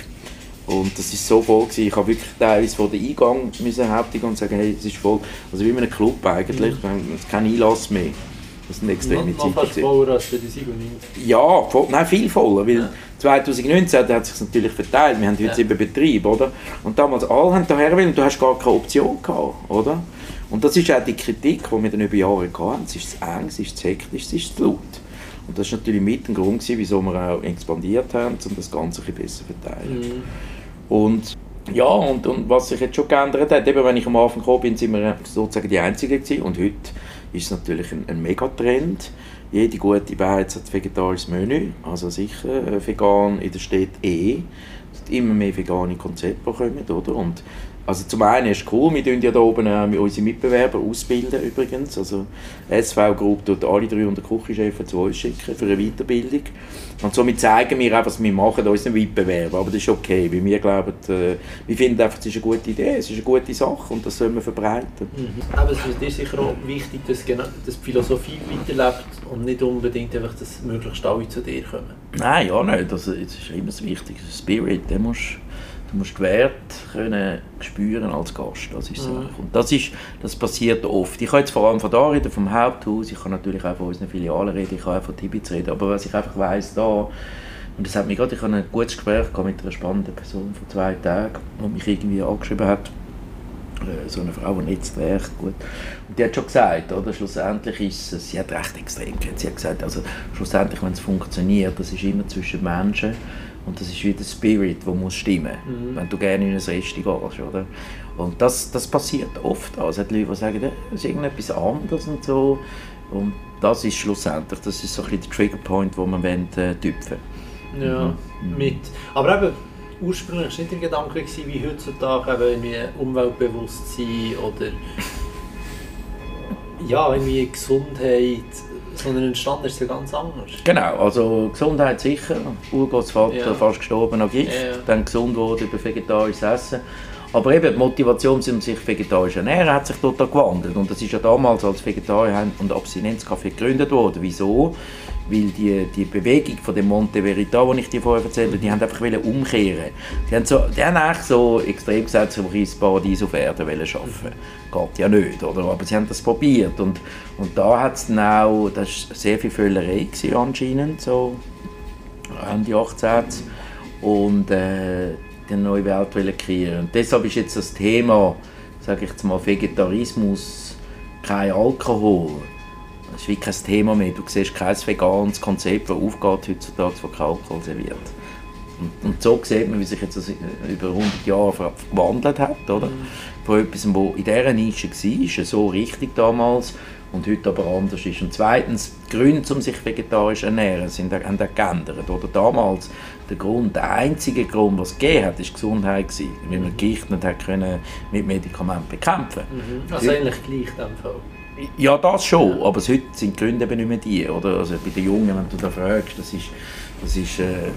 Und das war so voll. Gewesen. Ich habe wirklich teilweise vor den Eingang müssen und sagen, hey, es ist voll. Also wie in einem Club eigentlich. Mhm. Es kein Einlass mehr. Das sind extreme Zeiten. Noch fast voller als 2097? Ja, voll, nein, viel voller. Weil ja. 2019 hat es sich natürlich verteilt. Wir haben heute ja. sieben Betriebe, oder? Und damals alle haben daher wollen und du hast gar keine Option gehabt, oder? Und das ist auch die Kritik, die wir dann über Jahre hatten. Es ist zu eng, es ist zu hektisch, es ist zu laut. Und das war natürlich mit ein Grund, gewesen, wieso wir auch expandiert haben, um das Ganze ein besser zu verteilen. Mhm. Und ja, und, und was sich jetzt schon geändert hat, eben wenn ich am Anfang gekommen bin, sind wir sozusagen die Einzigen gewesen. Und heute ist es natürlich ein, ein Megatrend. Jede gute Beiz hat vegetarisches Menü, also sicher äh, vegan in der Stadt eh. Es immer mehr vegane Konzepte, kommen, oder? Und also zum einen ist es cool, wir tun ja da oben äh, unsere Mitbewerber ausbilden übrigens. Also SV Group tut alle 300 Küchenchefs zu uns schicken für eine Weiterbildung. Und somit zeigen wir auch, was wir machen unseren Wettbewerb. Aber das ist okay, weil wir glauben, äh, wir finden einfach, es ist eine gute Idee, es ist eine gute Sache und das sollen wir verbreiten. Mhm. Aber es ist dir sicher auch wichtig, dass, dass die Philosophie weiterlebt und nicht unbedingt einfach, dass möglichst alle zu dir kommen. Nein, ja nicht. Das, das ist immer das Wichtige. Spirit, den musst Du musst die Werte können spüren als Gast, das ist mhm. Und das, ist, das passiert oft. Ich kann jetzt vor allem von da reden, vom Haupthaus, ich kann natürlich auch von unseren Filialen reden, ich kann auch von Tibits reden, aber was ich einfach weiss, da, und das hat mich gerade, ich hatte ein gutes Gespräch mit einer spannenden Person vor zwei Tagen, die mich irgendwie angeschrieben hat, äh, so eine Frau, die jetzt recht gut. Und die hat schon gesagt, oder, schlussendlich ist es, sie hat recht extrem sie hat gesagt, also schlussendlich, wenn es funktioniert, das ist immer zwischen Menschen, und das ist wie der Spirit, der muss stimmen mhm. wenn du gerne in ein Rest gehst. Oder? Und das, das passiert oft. Also es hat Leute, die sagen, das ist irgendetwas anderes und so. Und das ist schlussendlich, das ist so ein bisschen der Triggerpoint, wo man wollen, äh, tüpfen Ja, mhm. mit. Aber eben, ursprünglich war nicht der Gedanke, wie heutzutage eben irgendwie Umweltbewusstsein oder ja, irgendwie Gesundheit sondern entstanden ist es ja ganz anders. Genau, also Gesundheit sicher. Urgroßvater ja. fast gestorben an Gift, ja, ja. dann gesund wurde über vegetarisches Essen. Aber eben die Motivation, um sich vegetarisch zu ernähren, hat sich total gewandelt. Und das ist ja damals als Vegetarier und Abstinenzcafé gegründet worden. Wieso? Weil die, die Bewegung von dem Monte Verita, die ich dir vorher erzählt habe, die haben einfach umkehren. Die haben, so, die haben eigentlich so extrem gesagt, sie wollen ein Paradies auf Erden schaffen. Geht ja nicht, oder? Aber sie haben das probiert und, und da hat es dann auch, das war sehr viel Völlerei anscheinend, so Ende 18. Und äh, die neue Welt kreieren. Und deshalb ist jetzt das Thema, sage ich jetzt mal, Vegetarismus, kein Alkohol, das ist wie kein Thema mehr. Du siehst kein veganes Konzept, das aufgeht heutzutage, das kein Alkohol serviert. Und, und, so sieht man, wie sich jetzt das über 100 Jahre verwandelt hat. Oder? Mhm. Von etwas, das in dieser Nische war, so richtig damals, und heute aber anders ist. Und zweitens, die Gründe, um sich vegetarisch zu ernähren, sind, haben geändert. Oder damals, der Grund, der einzige Grund, was es gegeben hat, war Gesundheit. Gewesen, weil man Gicht nicht hat können mit Medikamenten bekämpfen mhm. Also eigentlich gleich dem Fall. Ja, das schon, aber heute sind die Gründe eben nicht mehr die, oder? Also bei den Jungen, wenn du da fragst, das ist, das ist äh,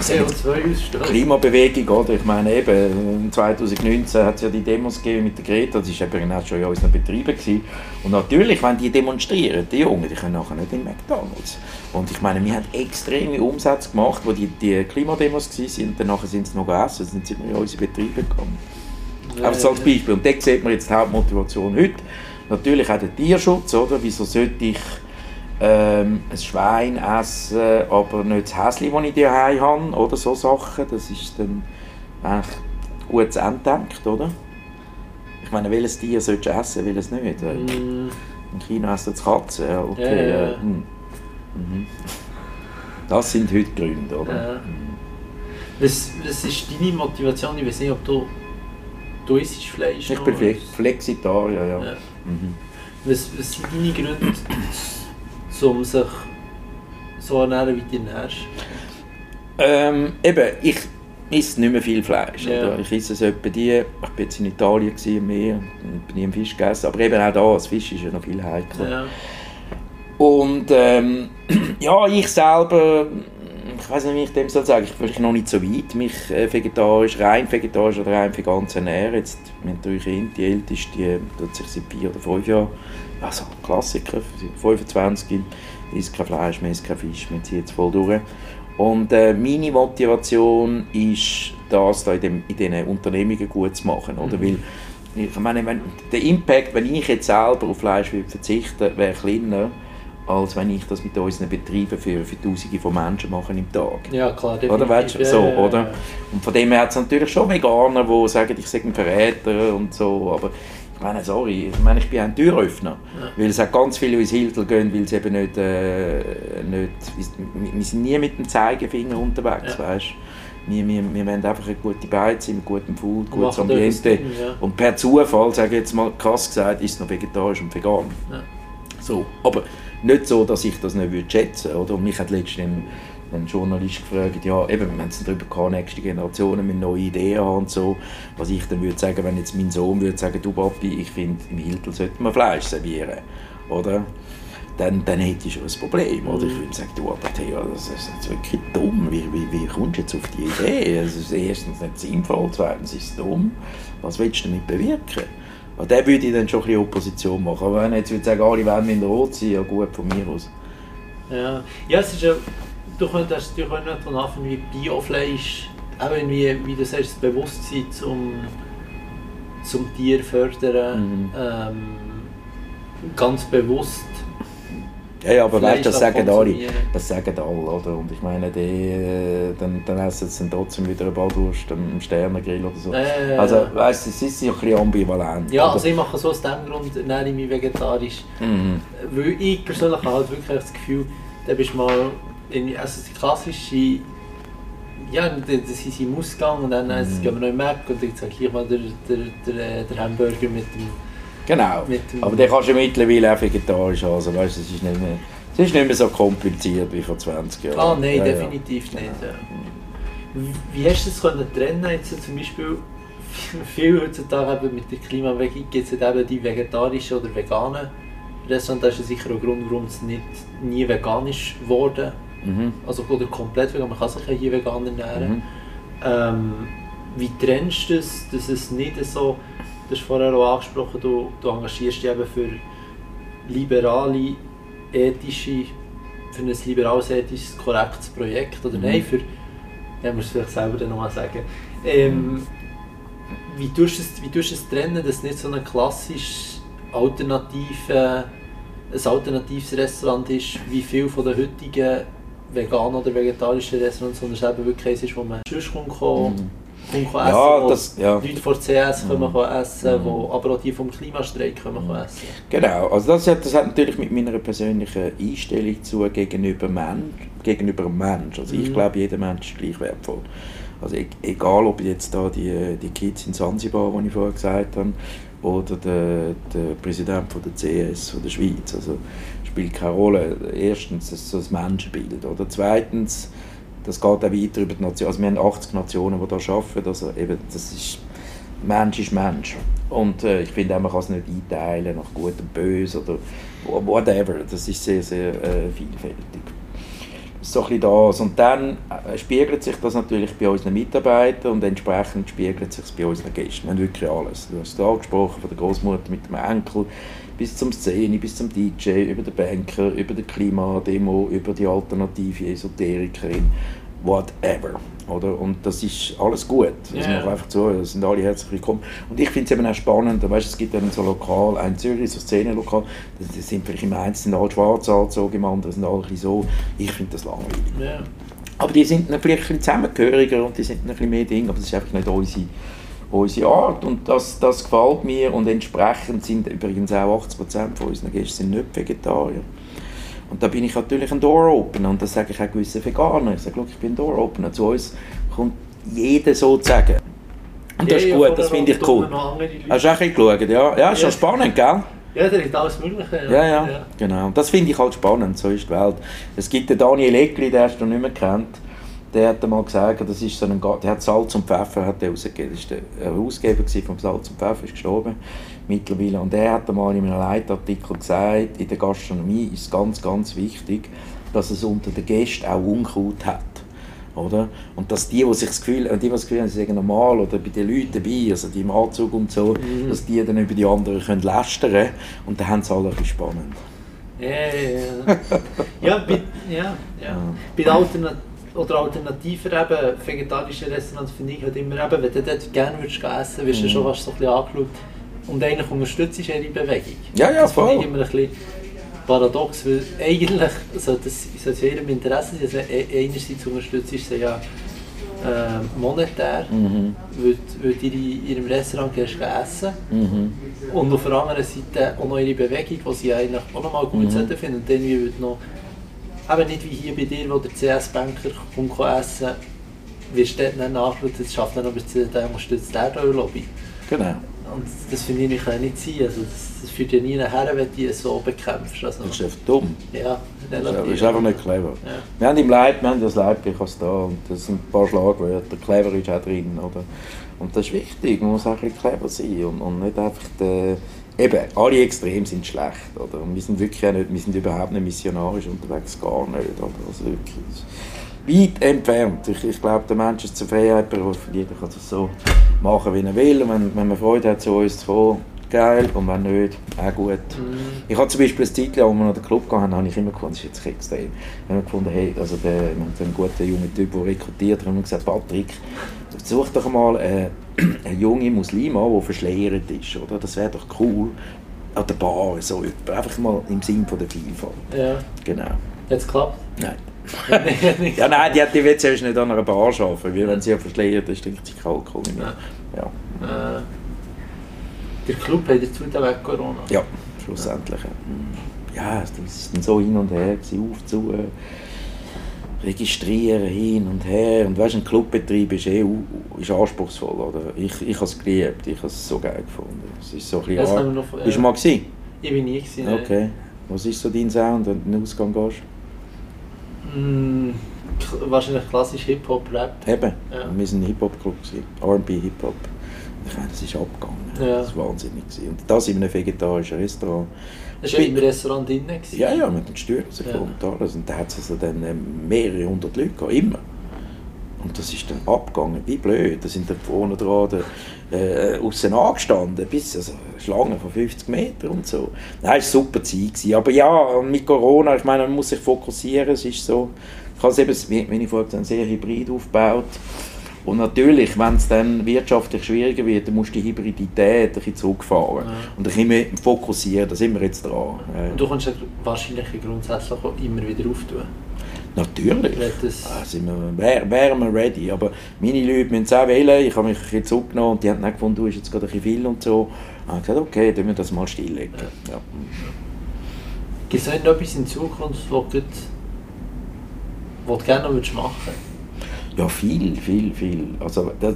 CO2-Ausstoß. Klimabewegung, oder? Ich meine eben, 2019 hat es ja die Demos gegeben mit der Greta, das war eben auch schon in unseren Betrieben. Gewesen. Und natürlich, wenn die demonstrieren, die Jungen, die können nachher nicht in McDonalds. Und ich meine, wir haben extreme Umsätze gemacht, wo die, die Klimademos waren, danach sind sie noch gegessen, sind sie in unsere Betriebe gekommen. Ja, Aber so als Beispiel. Und da sieht man jetzt die Hauptmotivation heute Natürlich auch der Tierschutz, oder? Wieso sollte ich ähm, ein Schwein essen, aber nicht das Häschen, das ich daheim habe, oder so Sachen. Das ist dann eigentlich gut zu entdenkt, oder? Ich meine, welches Tier sollst du essen, welches nicht? Mm. In China essen die Katzen, ja, okay. Ja, ja. Äh, hm. mhm. Das sind heute Gründe, oder? Ja. Was, was ist deine Motivation? Ich weiß nicht, ob du du isst Fleisch Ich bin Flex Flexitarier, ja. Mhm. Was, was sind deine Gründe, um sich so ernähren, wie du ernährst? Ähm, eben, ich esse nicht mehr viel Fleisch. Ja. Ich esse es etwa die, ich war jetzt in Italien gewesen, mehr und bin nie im Fisch gegessen, aber eben auch da, das Fisch ist ja noch viel heikler. Ja. Und ähm, ja, ich selber, ich weiß nicht, wie ich dem soll sagen, ich bin vielleicht noch nicht so weit, mich äh, vegetarisch, rein vegetarisch oder rein vegan zu ernähren. Jetzt, wir haben drei Kinder, die älteste, die tut sich seit vier oder fünf Jahren, also Klassiker, 25, isst kein Fleisch mehr, isst kein Fisch, wir ziehen jetzt voll durch. Und äh, meine Motivation ist, das da in, dem, in diesen Unternehmungen gut zu machen. Oder? Mhm. Weil, ich meine, wenn, der Impact, wenn ich jetzt selber auf Fleisch verzichten wäre kleiner, als wenn ich das mit unseren Betrieben für, für Tausende von Menschen mache im Tag. Ja, klar, definitiv. Oder, weißt, so, oder? Und von dem her hat es natürlich schon Veganer, die sagen, ich sei ein Verräter und so, aber ich meine, sorry, ich meine, ich bin ein Türöffner. Ja. Weil es hat ganz viele, ins Hiltel gehen, weil sie eben nicht, äh, nicht wir sind nie mit dem Zeigefinger unterwegs, ja. weißt wir, wir, wir wollen einfach eine gute Beize mit gutem Food, gutes Ambiente. Ja. Und per Zufall, sage ich jetzt mal krass gesagt, ist es noch vegetarisch und vegan. Ja. So, aber nicht so, dass ich das nicht schätzen würde. Mich hat letztens ein, Journalist gefragt, ja, eben, wir haben es darüber gehabt, nächste Generationen mit neue Ideen haben und so. Was ich dann würde sagen, wenn jetzt mein Sohn würde sagen, du Papi, ich finde, im Hiltel sollte man Fleisch servieren, oder? Dann, dann hätte ich schon ein Problem, oder? Ich würde sagen, du, aber Theo, das ist jetzt wirklich dumm. Wie, wie, wie kommst du jetzt auf die Idee? Es ist erstens nicht sinnvoll, zweitens ist es dumm. Was willst du damit bewirken? Und der würde ich dann schon ein bisschen Opposition machen. Aber wenn ich jetzt würde sagen, alle wollen in der Rot sein, ja gut, von mir aus. Ja, ja es ist ja, du könntest natürlich auch nicht davon anfangen, wie Biofleisch, auch wie, wie du sagst, das Bewusstsein zum, zum Tier fördern, mhm. ähm, ganz bewusst ja, ja, aber weißt, das sagen alle, das sagen alle, oder? Und ich meine, die, äh, dann, dann essen sie dann trotzdem wieder eine Ballwurst am Sternengrill oder so. Äh, also, weißt du, es ist ja ein bisschen ambivalent. Ja, oder? also ich mache so aus dem Grund, ernähre ich mich vegetarisch. Mhm. Weil ich persönlich habe halt wirklich das Gefühl, da bist du mal, in, also die klassische ja, sind sie im Ausgang und dann mhm. gehen wir noch im Mac und dann sage ich mal der, der, der, der Hamburger mit dem Genau. Aber den kannst du mittlerweile auch vegetarisch haben. Also, weißt, es, ist nicht mehr, es ist nicht mehr so kompliziert wie vor 20 Jahren. Ah, nein, ja, definitiv ja. nicht. Wie hast du es können trennen jetzt zum Beispiel viel heutzutage eben mit der Klimabewegung gibt es eben die vegetarischen oder veganen Restaurants. Das ist sicher ein Grund, warum es nicht nie veganisch wurde. Mhm. Also, oder komplett vegan, man kann sich ja hier vegan ernähren. Mhm. Ähm, wie trennst du das, dass es nicht so du hast vorher auch angesprochen, du, du engagierst dich eben für liberale, ethische, für ein liberales, ethisches, korrektes Projekt, oder mhm. nein, für, ja, muss vielleicht selber dann nochmal sagen, ähm, wie, tust du es, wie tust du es trennen, dass es nicht so ein klassisches alternative, ein alternatives Restaurant ist, wie viel von den heutigen veganen oder vegetarischen Restaurants, sondern es eben wirklich eins ist, wo man sonst kommt, mhm kann essen ja, das, ja. Leute von CS können mhm. essen, wo, aber auch die vom Klimastreik können mhm. essen Genau, also das hat, das hat natürlich mit meiner persönlichen Einstellung zu gegenüber Mensch, gegenüber Mensch. Also ich mhm. glaube, jeder Mensch ist gleich wertvoll. Also e-, egal, ob jetzt da die, die Kids in Zanzibar, die ich vorher gesagt habe, oder der, der Präsident von der CS von der Schweiz. Also spielt keine Rolle. Erstens, das das Menschenbild. Oder zweitens, das geht auch weiter über die Nationen. Also wir haben 80 Nationen, die da arbeiten. Also eben, das ist, Mensch ist Mensch. Und äh, ich finde, man kann es nicht einteilen nach gut und böse oder whatever. Das ist sehr, sehr äh, vielfältig. So ein das. Und dann äh, spiegelt sich das natürlich bei unseren Mitarbeitern und entsprechend spiegelt sich es bei unseren Gästen. Wir haben wirklich alles. Du hast es angesprochen, von der Großmutter mit dem Enkel bis zum Szene, bis zum DJ, über den Banker, über die Klimademo, über die alternative Esoterikerin, whatever. Oder? Und das ist alles gut. Das yeah. einfach zu, das sind alle herzlich willkommen. Und ich finde es eben auch spannend, weißt, es gibt dann so lokal, ein Zürich, so Szenenlokal, das sind vielleicht im einen sind alle schwarz angezogen, im anderen sind alle so. Ich finde das langweilig. Yeah. Aber die sind vielleicht ein bisschen zusammengehöriger und die sind ein bisschen mehr Dinge, aber das ist einfach nicht unsere unsere Art und das, das gefällt mir und entsprechend sind übrigens auch 80% von unseren Gästen sind nicht Vegetarier. Und da bin ich natürlich ein Door-Opener und das sage ich auch gewissen Veganern. Ich sage, ich bin ein Door-Opener. Zu uns kommt jeder sozusagen. Und das ist gut, das finde ich cool. Hast du auch ein geschaut, ja? Ja, ist ja spannend, gell? Ja, der hat alles Mögliche. Ja, ja, ja. genau. Das finde ich halt spannend, so ist die Welt. Es gibt den Daniel Egli, den hast du noch nicht mehr kennt. Der hat einmal gesagt, das ist so ein, der hat Salz und Pfeffer hat der rausgegeben. Das war der Herausgeber vom Salz und Pfeffer, ist gestorben mittlerweile. Und er hat einmal in einem Leitartikel gesagt, in der Gastronomie ist es ganz, ganz wichtig, dass es unter den Gästen auch Unkraut hat. Oder? Und dass die, die sich das Gefühl, die, die das Gefühl haben, sie sind normal oder bei den Leuten dabei, also die im Anzug und so, mhm. dass die dann über die anderen können lästern können und dann haben sie alle ein bisschen spannend. Ja, ja, ja. bei, ja, ja. bei oder alternativer eben, vegetarischen Restaurants finde ich halt immer eben, wenn du dort gerne würdest essen, wirst du mhm. schon fast so ein bisschen angeschaut und eigentlich unterstützt du ihre Bewegung. Ja, ja, voll. Das finde ich immer ein bisschen paradox, weil eigentlich sollte es in ihrem Interesse sein, also einerseits unterstützt sie ja äh, monetär, mhm. weil, weil die in ihrem Restaurant gehst essen mhm. und auf der anderen Seite auch noch ihre Bewegung, die sie eigentlich auch noch mal gut mhm. finden und dann wird noch, eben nicht wie hier bei dir, wo der CS-Banker kommt essen, wirst du dann nachgeschaut, das schafft dann aber der unterstützt der Lobby. Genau. Und das finde ich kann nicht sein. Also das, das führt ja nie nachher, wenn du es so bekämpfst. Also, das ist einfach dumm. Ja, relativ. Das ist einfach nicht clever. Ja. Wir haben im Leib, wir haben das Leibbuch da und das sind ein paar Schlagwörter. Clever ist auch drin. Oder? Und das ist wichtig, man muss auch ein bisschen clever sein und, und nicht einfach... Die, eben, alle Extreme sind schlecht. Oder? Und wir sind wirklich nicht, wir sind überhaupt nicht missionarisch unterwegs, gar nicht. Oder? Also wirklich, weit entfernt. Ich, ich glaube, der Mensch ist zur Freiheit berufen. Jeder kann das so machen, wie er will. Und wenn, wenn man Freude hat, zu uns zu kommen, geil. Und wenn nicht, auch gut. Mhm. Ich habe zum Beispiel ein Zeit, als wir noch den Club hatten, habe ich immer gefunden, das ist jetzt extrem. Wir haben gefunden, hey, also der, wir haben einen guten jungen Typ, der rekrutiert, haben wir gesagt, Patrick, such doch mal äh, eine junge Muslima, die verschleiert ist, oder? Das wäre doch cool. An der Bar, so Einfach mal im Sinn von der Vielfalt. Ja. Genau. Hat es geklappt? Nein. ja, nein, die, die wird selbst nicht an einer Bar arbeiten, weil wenn sie verschleiert ist, trinkt sie Alkohol nicht mehr. Ja. Äh, der Club hat dazu den Weg Corona? Ja, schlussendlich. Ja, es war dann so hin und her, auf, zu, äh, registrieren, hin und her. Und weißt, ein Clubbetrieb ist eh ist anspruchsvoll. Oder? Ich, ich habe es geliebt, ich habe es so geil gefunden. Es ist so ein bisschen noch, äh, Bist du mal gewesen? Ich bin nie gewesen. Okay. Was ist so dein Sound, wenn du in den Ausgang gehst? Mm, wahrscheinlich klassisch Hip-Hop-Rap. Eben, ja. wir waren ein Hip-Hop-Club, R&B Hip-Hop. Ich meine, das ist abgegangen. Ja. Das war wahnsinnig. Und das in einem vegetarischen Restaurant. Das war im Restaurant drin? Ja, ja, mit den Stühlen ja. und alles. Und da hat es also dann äh, mehrere hundert Leute gehabt, immer. Und das ist dann abgegangen, wie blöd. Da sind dann vorne dran äh, außen angestanden, bis also Schlangen von 50 Metern und so. Nein, es war super Zeit. Gewesen. Aber ja, mit Corona, ich meine, man muss sich fokussieren. Es ist so, ich habe es eben, wie ich gesagt sehr hybrid aufgebaut. Und natürlich, wenn es dann wirtschaftlich schwieriger wird, dann musst du die Hybridität ein bisschen zurückfahren. Ja. Und ein bisschen mehr fokussieren, da sind wir jetzt dran. Und du kannst wahrscheinlich grundsätzlich auch immer wieder auftun. Natürlich. Sind wir, wär, wären wir ready. Aber meine Leute müssen es auch wählen. Ich habe mich ein bisschen zurückgenommen und die haben dann gefunden, du bist jetzt gerade ein bisschen viel und so. Ich habe gesagt, okay, dann wir das mal stilllegen. Ja. Ja. Gibt es noch etwas in Zukunft, was du, was du gerne noch machen Ja, viel, viel, viel. Also, das,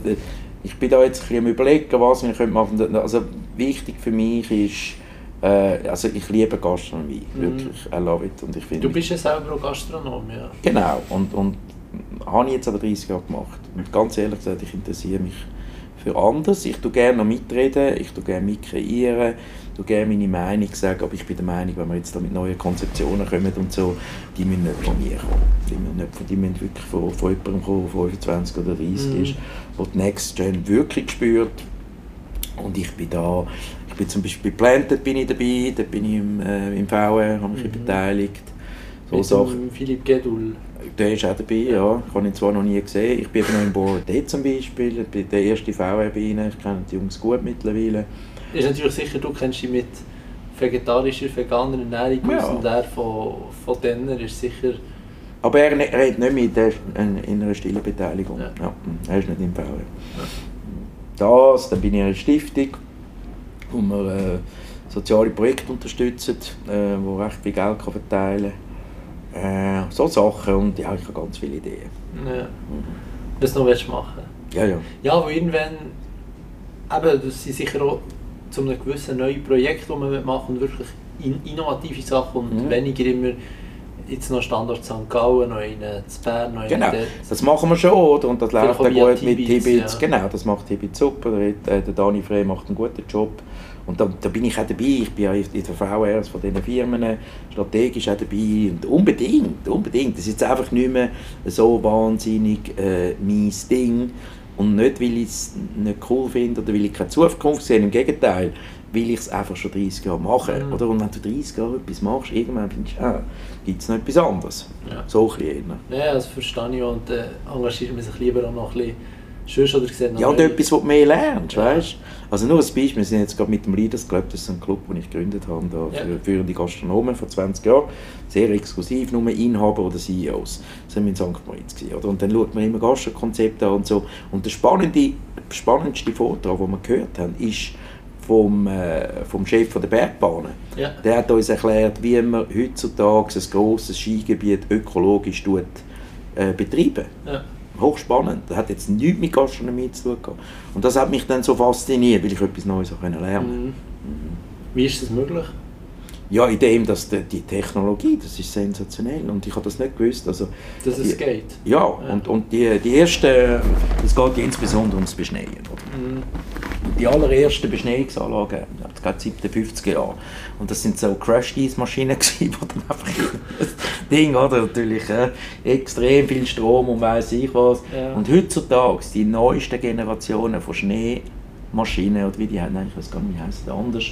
ich bin da jetzt ein bisschen am überlegen, was ich machen könnte. Also, wichtig für mich ist, äh, also ich liebe Gastronomie, mhm. wirklich, I love it. Und ich du bist ja selber auch Gastronom, ja. Genau, und, und habe ich jetzt aber 30 Jahre gemacht. Und ganz ehrlich gesagt, ich interessiere mich für anders. Ich tue gerne noch mitreden, ich tue gerne mitkreieren, ich tue gerne meine Meinung sagen, aber ich bin der Meinung, wenn wir jetzt da mit neuen Konzeptionen kommen und so, die müssen nicht von mir kommen. Die müssen, nicht, die müssen wirklich von, von jemandem kommen, der 25 oder 30 mhm. ist, der die Next Gen wirklich spürt. Und ich bin da, ich bin zum Beispiel bei Planted bin ich dabei, da bin ich im, äh, im VR, habe mich mhm. beteiligt. So Mit Sachen. Philipp Gedul. Der ist auch dabei, ja. Ich habe ihn zwar noch nie gesehen. Ich bin noch im Board D zum Beispiel. Bin der erste VR bei ihnen. Ich kenne die Jungs gut mittlerweile. Ist natürlich sicher, du kennst sie mit vegetarischer, veganer Ernährung ja. und er von, von denen ist sicher... Aber er, er hat nicht mit in einer stillen Beteiligung. Ja. ja. er ist nicht im VR. Ja. Das, dann bin ich in einer Stiftung wo wir äh, soziale Projekte unterstützen, äh, wo recht viel Geld kann verteilen kann. Äh, so Sachen und ja, ich habe ganz viele Ideen. Ja. Mhm. Das noch willst du machen? Ja, ja. Ja, aber irgendwann eben, das sind sicher auch zu einem gewissen neuen Projekt, das man machen wirklich in, innovative Sachen und mhm. weniger immer jetzt noch Standort St. Gallen, noch in Bern, noch Genau, das machen wir schon, oder? Und das läuft auch gut mit Tibits. Ja. Genau, das macht Tibits super. Der, der Dani Frey macht einen guten Job. Und da, da, bin ich auch dabei, ich bin ja in der VRs von diesen Firmen strategisch auch dabei und unbedingt, unbedingt. Das ist jetzt einfach nicht mehr so wahnsinnig äh, mein Ding und nicht, weil ich es nicht cool finde oder weil ich keine Zukunft sehe, im Gegenteil, weil ich es einfach schon 30 Jahre mache. Mhm. Oder? Und wenn du 30 Jahre etwas machst, irgendwann findest du, ah, gibt es noch etwas anderes. Ja. So ein bisschen. Ja, das verstehe ich und äh, engagiert man sich lieber auch noch ein bisschen Sonst oder gesehen, ja, und etwas, was du mehr lernst, ja. weißt Also nur ein Beispiel, wir sind jetzt gerade mit dem Leaders Club, das ist ein Club, den ich gegründet habe, da für ja. führende Gastronomen vor 20 Jahren, sehr exklusiv, nur Inhaber oder CEOs. Das sind wir in St. Moritz gewesen, oder? Und dann schaut man immer Gastrokonzepte an und so. Und der spannende, spannendste Vortrag, den wir gehört haben, ist vom, äh, vom Chef von der Bergbahnen. Ja. Der hat uns erklärt, wie man heutzutage ein grosses Skigebiet ökologisch tut, äh, betreiben. Ja hochspannend. Das hat jetzt nichts mit Gastronomie zu tun. Und das hat mich dann so fasziniert, weil ich etwas Neues auch lernen konnte. Mhm. Wie ist das möglich? Ja, in dem, dass die, die, Technologie, das ist sensationell und ich habe das nicht gewusst. Also, dass es die, geht? Ja, ja, und, und die, die erste, es geht insbesondere ums Beschneien. Die allerersten Beschneiungsanlagen, das geht seit den 50er Jahren. Und das sind so Crash-Ease-Maschinen die dann einfach das Ding, oder? Natürlich äh, extrem viel Strom und weiß ich was. Ja. Und heutzutage, die neuesten Generationen von Schneemaschinen, oder wie die haben, ich weiß gar nicht, wie heißt das anders,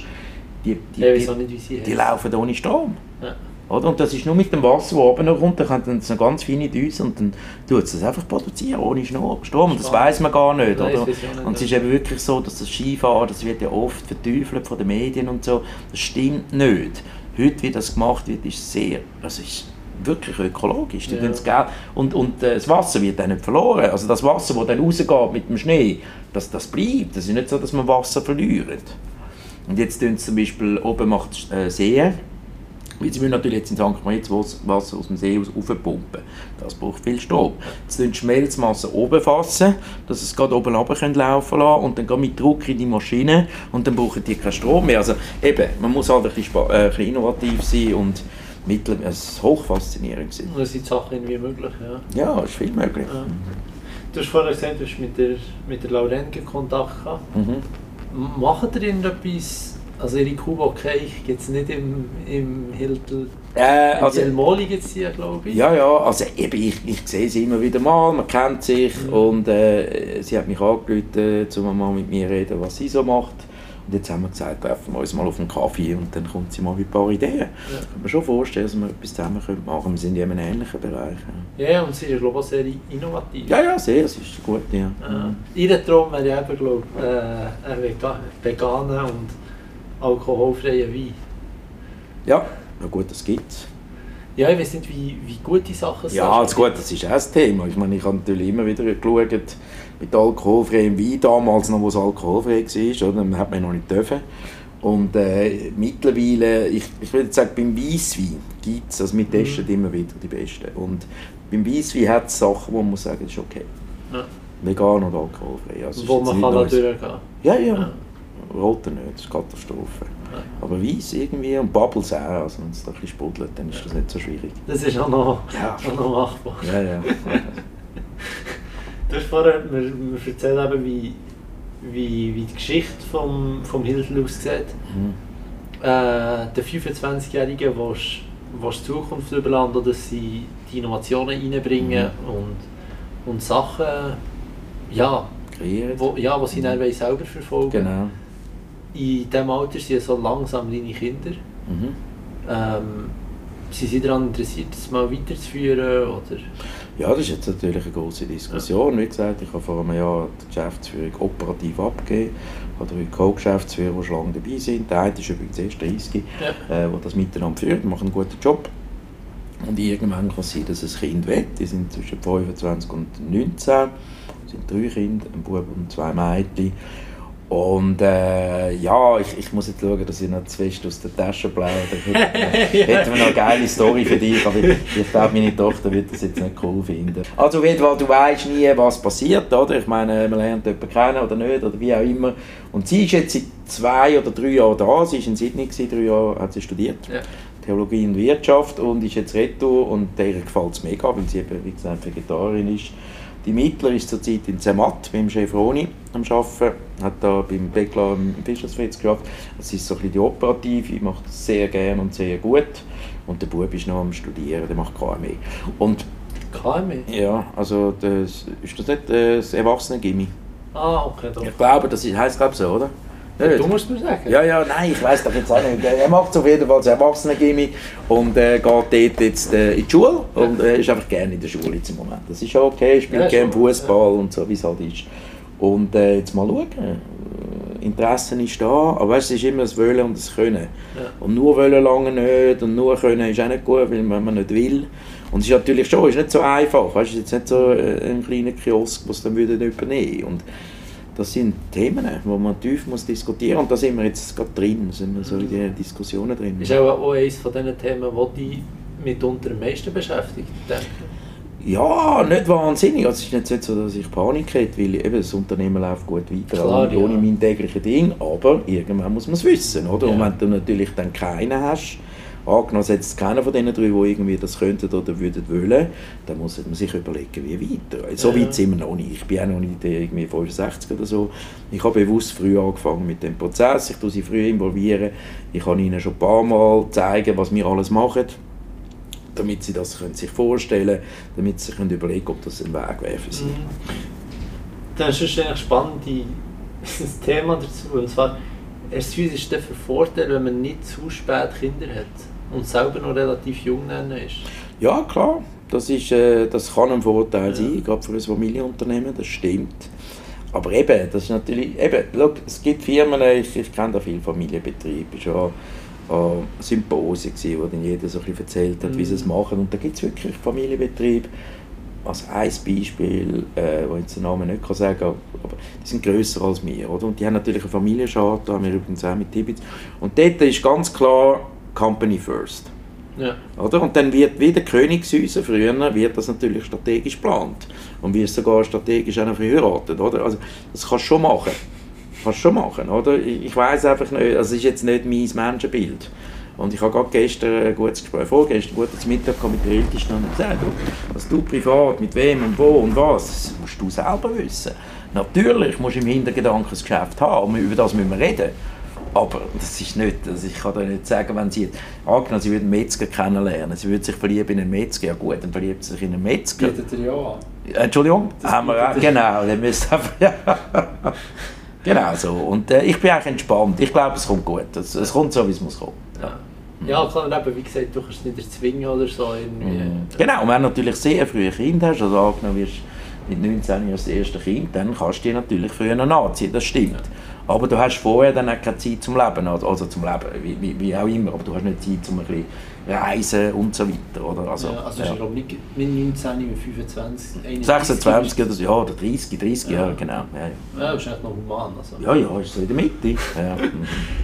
die, die, die, nicht, die laufen ohne Strom. Ja. Oder? Und das ist nur mit dem Wasser, das oben kommt, dann kommt dann so ganz feine Düse und dann tut es das einfach produzieren, ohne Strom. Und das weiß man gar nicht. Oder? Und es ist eben wirklich so, dass das Skifahren, das wird ja oft verteufelt von den Medien und so, das stimmt nicht. Heute, wie das gemacht wird, ist sehr, das ist wirklich ökologisch. Die ja. Und, und äh, das Wasser wird dann nicht verloren. Also das Wasser, das dann rausgeht mit dem Schnee, das, das bleibt. Das ist nicht so, dass man Wasser verliert. Und jetzt tun zum Beispiel, oben macht äh, Seen, weil sie müssen natürlich jetzt in St. Moritz Wasser aus dem See aufpumpen. Das braucht viel Strom. Jetzt tun Schmelzmasse oben fassen, dass es gerade oben runter laufen lassen und dann mit Druck in die Maschine und dann brauchen die keinen Strom mehr. Also eben, man muss halt ein bisschen, äh, ein bisschen innovativ sein und mittel, es ist hochfaszinierend. Und es sind Sachen irgendwie möglich, ja? Ja, es ist viel möglich. Ja. Du hast vorher gesagt, du hast mit der, mit der Laurenke Kontakt gehabt. Mhm. Macht ihr irgendetwas, also ihre Kuba okay, gibt es nicht im, im Hiltel, äh, also, El Moli gibt es glaube ich. Ja, ja, also eben, ich, ich sehe sie immer wieder mal, man kennt sich mhm. und äh, sie hat mich angerufen, um mal mit mir reden, was sie so macht. Und jetzt haben wir gesagt, treffen wir uns mal auf einen Kaffee und dann kommt sie mal mit ein paar Ideen. Ja. Ich kann mir schon vorstellen, dass wir etwas zusammen machen können. Wir sind ja in einem ähnlichen Bereich. Ja, ja und sie ist glaube ich sehr innovativ. Ja, ja, sehr, sie ist gut, ja. ja. Ihr Traum wäre ja eben, glaube ich, äh, ein veganer und alkoholfreier Wein. Ja, ja gut, das gibt es. Ja, ich weiß nicht, wie, wie gut die Sachen sind. Ja, das, gut, das ist auch das Thema. Ich meine, ich habe natürlich immer wieder geschaut, mit alkoholfreiem Wein damals noch, wo es alkoholfrei war, oder? dann hat man noch nicht dürfen. Und äh, mittlerweile, ich, ich würde sagen, beim Weisswein gibt es, also wir testen mhm. immer wieder die Besten. Und beim Weisswein hat es Sachen, wo man muss sagen, das ist okay. Ja. Vegan oder alkoholfrei. Also wo man kann da durchgehen? Ja, ja. ja. Rote nicht, das ist Katastrophe. Aber Weiss irgendwie und Bubbles auch, also wenn es ein bisschen sprudelt, dann ist das nicht so schwierig. Das ist auch noch, ja, auch noch machbar. Ja, ja. Du hast vorher mir, mir erzählt, eben, wie, wie, wie die Geschichte vom, vom Hilton aussieht. Mhm. Äh, der 25-Jährige, der die Zukunft überladen, dass sie die Innovationen reinbringen mhm. und, und Sachen ja, kreieren. Wo, ja, wo sie mhm. selber verfolgen Genau. In diesem Alter sind so langsam deine Kinder. Mhm. Ähm, sind Sie daran interessiert, das mal weiterzuführen? Oder? Ja, das ist jetzt natürlich eine große Diskussion. Wie gesagt, ich habe vor einem Jahr die Geschäftsführung operativ abgegeben. Ich habe drei Co-Geschäftsführer, die schon lange dabei sind. Der eine ist übrigens erst 30, ja. äh, der das miteinander führt, machen einen guten Job. Und irgendwann kann es sein, dass ein Kind wird. Die sind zwischen 25 und 19. Es sind drei Kinder, ein Bub und zwei Mädchen. Und äh, ja, ich, ich muss jetzt schauen, dass ich noch fest aus der Tasche plaudere. Hätten wir noch eine geile Story für dich, aber ich, ich glaube, meine Tochter wird das jetzt nicht cool finden. Also auf jeden Fall, du weißt nie, was passiert, oder? Ich meine, man lernt jemanden kennen oder nicht, oder wie auch immer. Und sie ist jetzt seit zwei oder drei Jahren da, sie war in Sydney, gewesen, drei Jahre hat sie studiert. Ja. Theologie und Wirtschaft und ist jetzt Retour und der gefällt es mega, weil sie eben, wie gesagt, Vegetarierin ist. Die Mittler ist zurzeit in Zermatt beim Chef Roni am Arbeiten, hat da beim Beckler im Fischersfritz geschafft. Das ist so ein bisschen die Operative, macht das sehr gerne und sehr gut. Und der Bub ist noch am Studieren, der macht KME. Und KME? Ja, also das, ist das nicht das Erwachsene-Gimmi? Ah, okay. Doch. Ich glaube, das heißt glaube so, oder? Nicht? Du musst mir sagen. Ja, ja, nein, ich weiß doch jetzt auch nicht. Er macht es auf jeden Fall als Erwachsenen-Gimmi und äh, geht dort jetzt äh, in die Schule und äh, ist einfach gerne in der Schule jetzt im Moment. Das ist auch okay, spielt ja, gerne Fußball ja. und so, wie es halt ist. Und äh, jetzt mal schauen. Äh, Interesse ist da, aber weißt, es ist immer das Wollen und das Können. Ja. Und nur Wollen lange nicht und nur Können ist auch nicht gut, weil man nicht will. Und es ist natürlich schon, ist nicht so einfach. Weißt, es ist jetzt nicht so äh, ein kleiner Kiosk, was dann würde übernehmen. Und das sind Themen, die man tief muss diskutieren muss. Und da sind wir jetzt gerade drin, sind wir so in den Diskussionen drin. Ist auch, eines von diesen Themen, die dich mitunter am meisten beschäftigt, denke ja, nicht wahnsinnig. Also es ist nicht so, dass ich Panik hätte, weil eben das Unternehmen läuft gut weiter, Klar, also ohne ja. mein tägliches Ding. Aber irgendwann muss man es wissen, oder? Ja. Und wenn du natürlich dann keinen hast, Angenommen, es keiner von diesen drei, die irgendwie das könnten oder würden wollen, dann muss man sich überlegen, wie weiter. So ja. weit sind wir noch nicht. Ich bin auch noch nicht irgendwie 65 oder so. Ich habe bewusst früh angefangen mit dem Prozess. Ich tue sie früh involvieren. Ich kann ihnen schon ein paar Mal zeigen, was wir alles machen damit sie das können sich vorstellen können, damit sie sich können überlegen ob das ein Weg wäre für sie. Mhm. Das ist eigentlich spannend, das Thema dazu. Und zwar, es ist der Vorteil, wenn man nicht zu spät Kinder hat und selber noch relativ jung ist. Ja, klar. Das, ist, äh, das kann ein Vorteil ja. sein, gerade für ein Familienunternehmen, das stimmt. Aber eben, das ist natürlich, eben, look, es gibt Firmen, ich, ich kenne da viele Familienbetriebe, schon an Symposien, wo dann jeder so ein bisschen erzählt hat, mhm. wie sie es mhm. machen. Und da gibt es wirklich Familienbetriebe, als ein Beispiel, äh, wo ich jetzt den Namen nicht kann sagen kann, aber die sind grösser als wir, oder? Und die haben natürlich eine Familiencharte, haben wir übrigens auch mit Tibits. Und dort ist ganz klar Company First. Ja. Oder? Und dann wird wie der Königshäuser früher wird das natürlich strategisch geplant und wird sogar strategisch auch noch verheiratet, oder? Also das kannst du schon machen. Kannst schon machen, oder? Ich, weiß einfach nicht, also es ist jetzt nicht mein Menschenbild. Und ich habe gerade gestern ein gutes Gespräch, vorgestern ein gutes Mittag mit der Ältesten und gesagt, was du privat, mit wem und wo und was, das musst du selber wissen. Natürlich musst du im Hintergedanken das Geschäft haben, über das müssen wir reden. Aber das ist nicht, also ich kann da nicht sagen, wenn sie, angenommen, sie würden einen Metzger kennenlernen, sie würden sich verlieben in einen Metzger, ja gut, dann verliebt sie sich in einen Metzger. Bietet er ja an. Entschuldigung? Das haben wir auch, genau, dann müssen ja. Genau so. Und äh, ich bin eigentlich entspannt. Ich glaube, es kommt gut. Es, es kommt so, wie es muss kommen. Ja. Ja, klar, eben, wie gesagt, du kannst es nicht erzwingen oder so. Irgendwie. Mhm. Genau, und wenn du natürlich sehr früh ein Kind hast, also angenommen wirst mit 19 Jahren das erste Kind, dann kannst du dich natürlich früher nachziehen, das stimmt. Ja. Aber du hast vorher dann auch keine Zeit zum Leben, also, also zum Leben, wie, wie, wie, auch immer, aber du hast nicht Zeit, um ein bisschen reisen und so weiter. Oder? Also, ja, also ja. nicht mit 19, mit 25, 21, 26 oder so, ja, oder 30, 30 ja. Jahre, genau. Ja, ja. ja, ist echt noch human. Also. Ja, ja, ist so in der Mitte. ja,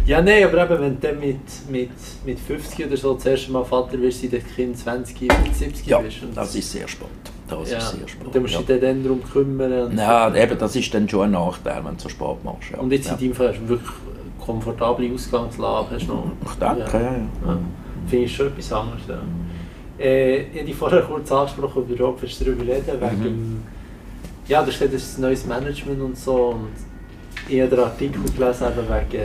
ja nein, aber eben, wenn du dann mit, mit, mit 50 oder so das erste Mal Vater wirst, seit das Kind 20, 70 ja, bist. Und das ist sehr spannend. Das ja. ist sehr. Und dann musst du dich dann darum kümmern. Ja, eben, das ist dann schon ein Nachteil, wenn du so spät machst. Ja. Und jetzt in deinem Fall hast du wirklich komfortable Ausgangslage. Hast noch, ich denke, ja. ja, ja. Finde ich schon etwas anderes. Ja. Äh, ich habe vorher kurz angesprochen, über Rob darüber reden, mhm. wegen, ja, da steht das neues Management und so und ich habe den Artikel gelesen wegen,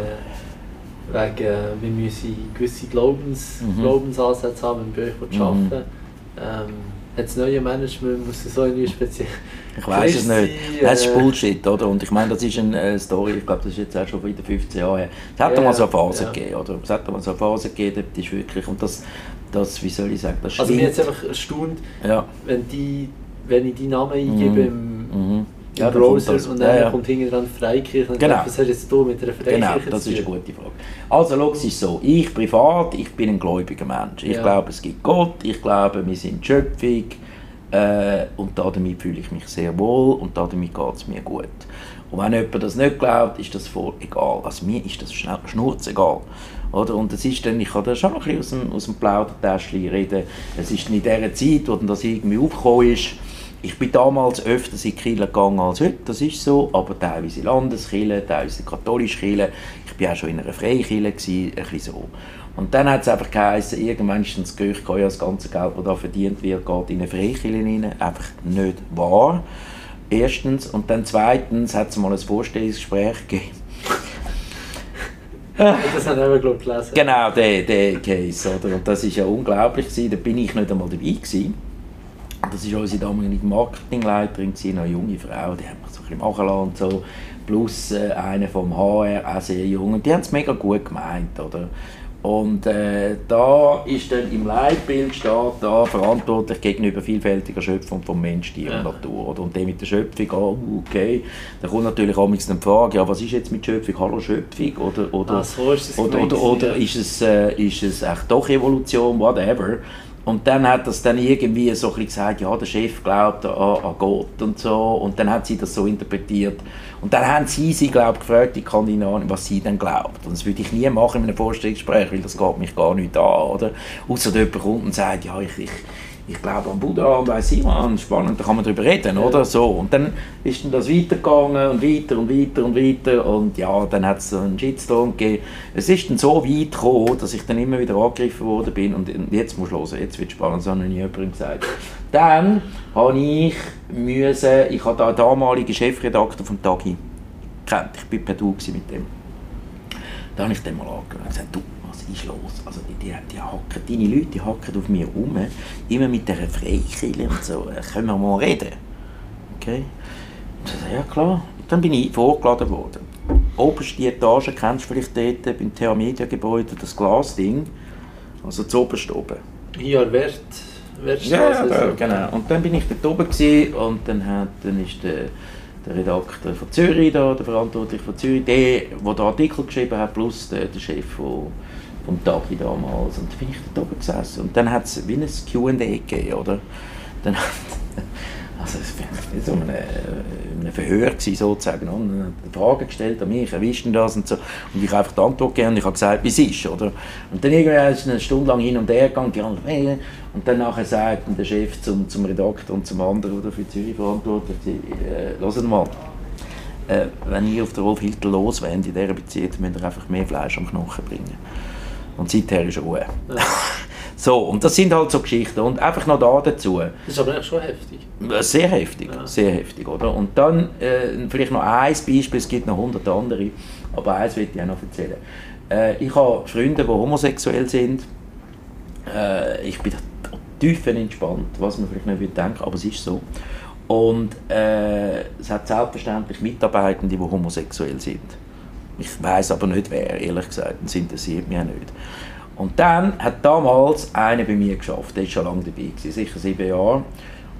wegen wir müssen gewisse Glaubens, mhm. Glaubensansätze haben, wenn wir bei euch arbeiten mhm. ähm, hat das neue Management muss so irgendwie speziell. Ich weiß es nicht. Das ist Bullshit, oder? Und ich meine, das ist eine äh, Story, ich glaube, das ist jetzt auch schon wieder 15 Jahre her. Es hat yeah, mal so eine Phase yeah. gegeben, oder? Es hat mal so eine Phase gegeben, das ist wirklich, und das, das wie soll ich sagen, das Also mir jetzt einfach erstaunt, ja. wenn, die, wenn ich die Namen eingebe mhm. im, mhm. Ja, Browser und dann ja, ja. kommt hinten dran Freikirche. Genau. Was hast jetzt du mit einer Freikirche Genau, das ist eine gute Frage. Also schau, es ist so, ich privat, ich bin ein gläubiger Mensch. Ich ja. glaube, es gibt Gott, ich glaube, wir sind Schöpfung, äh, und damit fühle ich mich sehr wohl und damit geht es mir gut. Und wenn jemand das nicht glaubt, ist das voll egal. Also mir ist das schnurzegal. Oder? Und es ist dann, ich kann da schon ein bisschen aus dem, aus dem Plaudertäschchen reden, es ist in dieser Zeit, wo dann das irgendwie aufgekommen ist, ich bin damals öfters in Kirche gegangen als heute, das ist so, aber teilweise Landeskirche, teilweise katholische Kirche. Ich war auch schon in einer Freikirche, ein bisschen so. Und dann hat es einfach geheißen, irgendwann ist das Gerücht ja, das ganze Geld, das da verdient wird, geht in eine Freikirche rein. Einfach nicht wahr. Erstens. Und dann zweitens hat es mal ein Vorstellungsgespräch gegeben das hat er, glaube gelesen. Genau, der, der Case. Oder? Und das war ja unglaublich. Gewesen. Da bin ich nicht einmal dabei. Gewesen. Das war unsere damalige Marketingleiterin, eine junge Frau, die hat mich so ein bisschen machen lassen und so. Plus äh, einer vom HR, auch sehr jung. Und die haben es mega gut gemeint. Oder? Und äh, da ist dann im Leitbild steht da verantwortlich gegenüber vielfältiger Schöpfung von Mensch, Tier ja. und Natur. Oder? Und der mit der Schöpfung, oh, okay. Da kommt natürlich auch die Frage, ja, was ist jetzt mit Schöpfung? Hallo Schöpfung? Oder, oder, ah, so ist oder, oder, oder, ist es, äh, ist es echt doch Evolution, whatever. Und dann hat das dann irgendwie so ein gesagt, ja, der Chef glaubt an, an, Gott und so. Und dann hat sie das so interpretiert. Und dann haben sie sie, glaube ich, gefragt, die Kandidatin, was sie denn glaubt. Und das würde ich nie machen in einem Vorstellungsgespräch, weil das geht mich gar nicht an, oder? Außer jemand kommt und sagt, ja, ich, ich ich glaube an Buddha und ich was, spannend, da kann man darüber reden, oder? So. Und dann ist dann das weitergegangen und weiter und weiter und weiter und ja, dann hat es einen Shitstorm gegeben. Es ist dann so weit gekommen, dass ich dann immer wieder angegriffen worden bin und jetzt muss ich hören, jetzt wird es spannend, das hat noch nie jemand gesagt. Dann habe ich müssen, ich habe den damaligen Chefredakteur von Tagi kennt, ich war per Du mit dem. Da habe ich den mal angeschaut und gesagt, du, ist los? Also die, die, die hacken, deine Leute die hacken auf mich um, immer mit dieser Freikirche und so. Äh, können wir mal reden? Okay? Ja klar. Dann bin ich vorgeladen worden. Oberste Etage, kennst du vielleicht dort, beim TH Media Gebäude, das Glasding. Also das oberste oben. Ja, Wert. Ja, ja, genau. Und dann bin ich dort oben gewesen, und dann, hat, dann ist der der Redakteur von Zürich da, der Verantwortliche von Zürich, der, der den Artikel geschrieben hat, plus der, der Chef von vom Tagi damals. Und dann bin ich da oben gesessen. Und dann hat es wie ein Q&A gegeben, oder? Dann hat, also es war so ein, ein Verhör gewesen, sozusagen. Und dann hat Fragen gestellt an mich, wie ist denn das und so. Und ich habe einfach die Antwort gegeben und ich habe gesagt, wie es ist, oder? Und dann irgendwann ist es eine Stunde lang hin und her gegangen, die anderen, und dann nachher sagt der Chef zum, zum Redakteur und zum anderen, der für Zürich verantwortlich ist, äh, mal, äh, wenn ihr auf den Wolf Hilter loswendet in dieser Beziehung, müsst ihr einfach mehr Fleisch am Knochen bringen. Und seither ist Ruhe. Ja. so, und das sind halt so Geschichten. Und einfach noch da dazu. Das ist aber schon heftig. Sehr heftig, ja. sehr heftig, oder? Und dann äh, vielleicht noch ein Beispiel, es gibt noch hundert andere, aber eins will ich auch noch erzählen. Äh, ich habe Freunde, die homosexuell sind. Äh, ich bin entspannt, was man vielleicht nicht denken aber es ist so. Und äh, es hat selbstverständlich Mitarbeitende, die homosexuell sind. Ich weiß aber nicht wer, ehrlich gesagt, das interessiert mich auch nicht. Und dann hat damals einer bei mir geschafft, der ist schon lange dabei, gewesen, sicher sieben Jahre.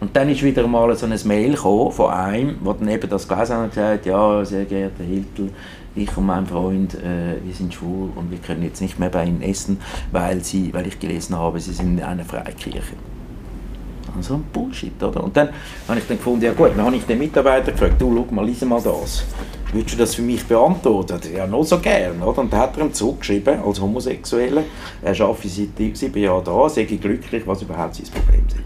Und dann ist wieder mal so ein Mail von einem, der dann eben das gelesen hat und gesagt ja, sehr geehrter Hiltel, ich und mein Freund, äh, wir sind schwul und wir können jetzt nicht mehr bei Ihnen essen, weil, sie, weil ich gelesen habe, Sie sind in einer Freikirche. So ein Bullshit, oder? Und dann habe ich dann gefunden, ja gut, dann habe ich den Mitarbeiter gefragt, du, schau mal, lies mal das würdest du das für mich beantworten? Ja, noch so gern. Oder? Und dann hat er ihm zurückgeschrieben, als Homosexueller, er arbeite seit sieben Jahren da, sei glücklich, was überhaupt sein Problem sei.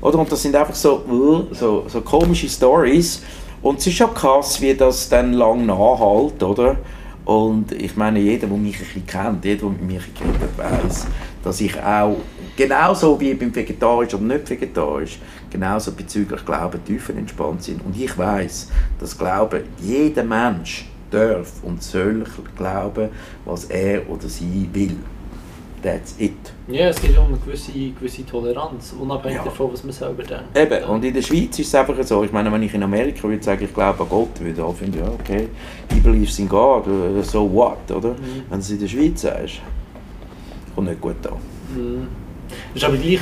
Oder? Und das sind einfach so, uh, so, so komische Stories. Und es ist schon krass, wie das dann lang nachhält, oder? Und ich meine, jeder, der mich ein bisschen kennt, jeder, der mit mir kennt, weiß, dass ich auch, genauso wie beim Vegetarisch oder nicht Vegetarisch, genauso bezüglich Glauben tiefenentspannt sind. Und ich weiß, dass Glauben jeder Mensch darf und soll glauben, was er oder sie will. That's it. Ja, es geht um eine gewisse, gewisse Toleranz, unabhängig ja. davon, was man selber denkt. Eben, und in der Schweiz ist es einfach so, ich meine, wenn ich in Amerika würde sagen, ich glaube an Gott, würde ich finden, ja, okay, he believes in God, so what, oder? Mhm. Wenn du es in der Schweiz sagst, kommt nicht gut an. Mhm. Das ist aber gleich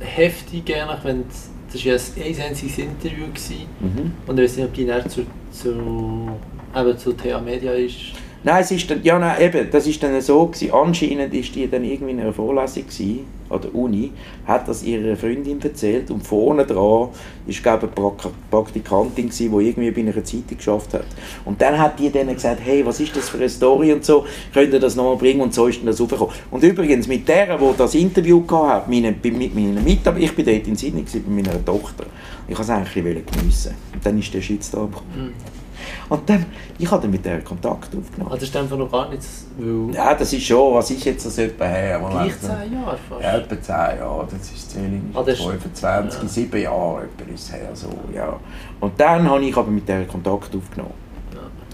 heftig, wenn das war ja ein einziges Interview gewesen. Mhm. und ich weiß nicht, ob die näher zu, zu, eben zu TA Media ist. Nein, es ist dann, ja, nein, eben, das ist dann so gewesen. Anscheinend ist die dann irgendwie in einer Vorlesung gewesen, an der Uni, hat das ihrer Freundin erzählt und vorne dran ist, glaube ich, eine Praktikantin gewesen, die irgendwie bei einer Zeitung geschafft hat. Und dann hat die denen gesagt, hey, was ist das für eine Story und so, könnt ihr das nochmal bringen und so ist dann das aufgekommen. Und übrigens, mit der, die das Interview hatte, meine, mit meiner Mitarbeiterin, ich bin dort in Sydney bei meiner Tochter, ich wollte es eigentlich geniessen. Und dann ist der Shitstorm gekommen. Mhm. Und dann, ich habe mit der Kontakt aufgenommen. Das ist einfach noch gar nichts, weil... Ja, das ist schon, was ist jetzt das etwa her? Gleich zehn Jahre fast? Ja, etwa zehn Jahre, das ist Zähling, ah, 25, ja. sieben Jahre etwa ist her, so, ja. Und dann habe ich aber mit der Kontakt aufgenommen.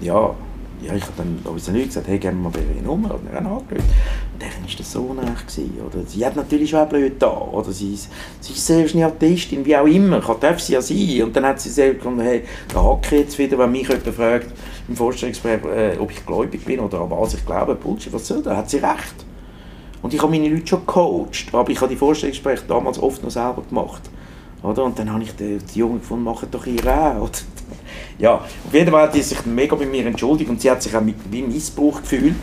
Ja. ja ja, ich habe dann unseren Leuten gesagt, hey, geben wir mal ihre Nummer. Und dann angerufen. Und dann war das so nach. Oder? Sie hat natürlich schon blöd da. Oder sie, sie ist selbst eine Artistin, wie auch immer. Darf sie ja sein. Und dann hat sie selbst gesagt, hey, da hacke jetzt wieder, wenn mich jemand fragt im Vorstellungsgespräch, äh, ob ich gläubig bin oder an was ich glaube. Bullshit, was soll das? Hat sie recht. Und ich habe meine Leute schon gecoacht, aber ich habe die Vorstellungsgespräche damals oft noch selber gemacht. Oder? Und dann habe ich die, die Jungen gefunden, machen doch ihr auch. Ja, auf jeden Fall hat sie sich mega bei mir entschuldigt und sie hat sich auch mit, wie Missbrauch gefühlt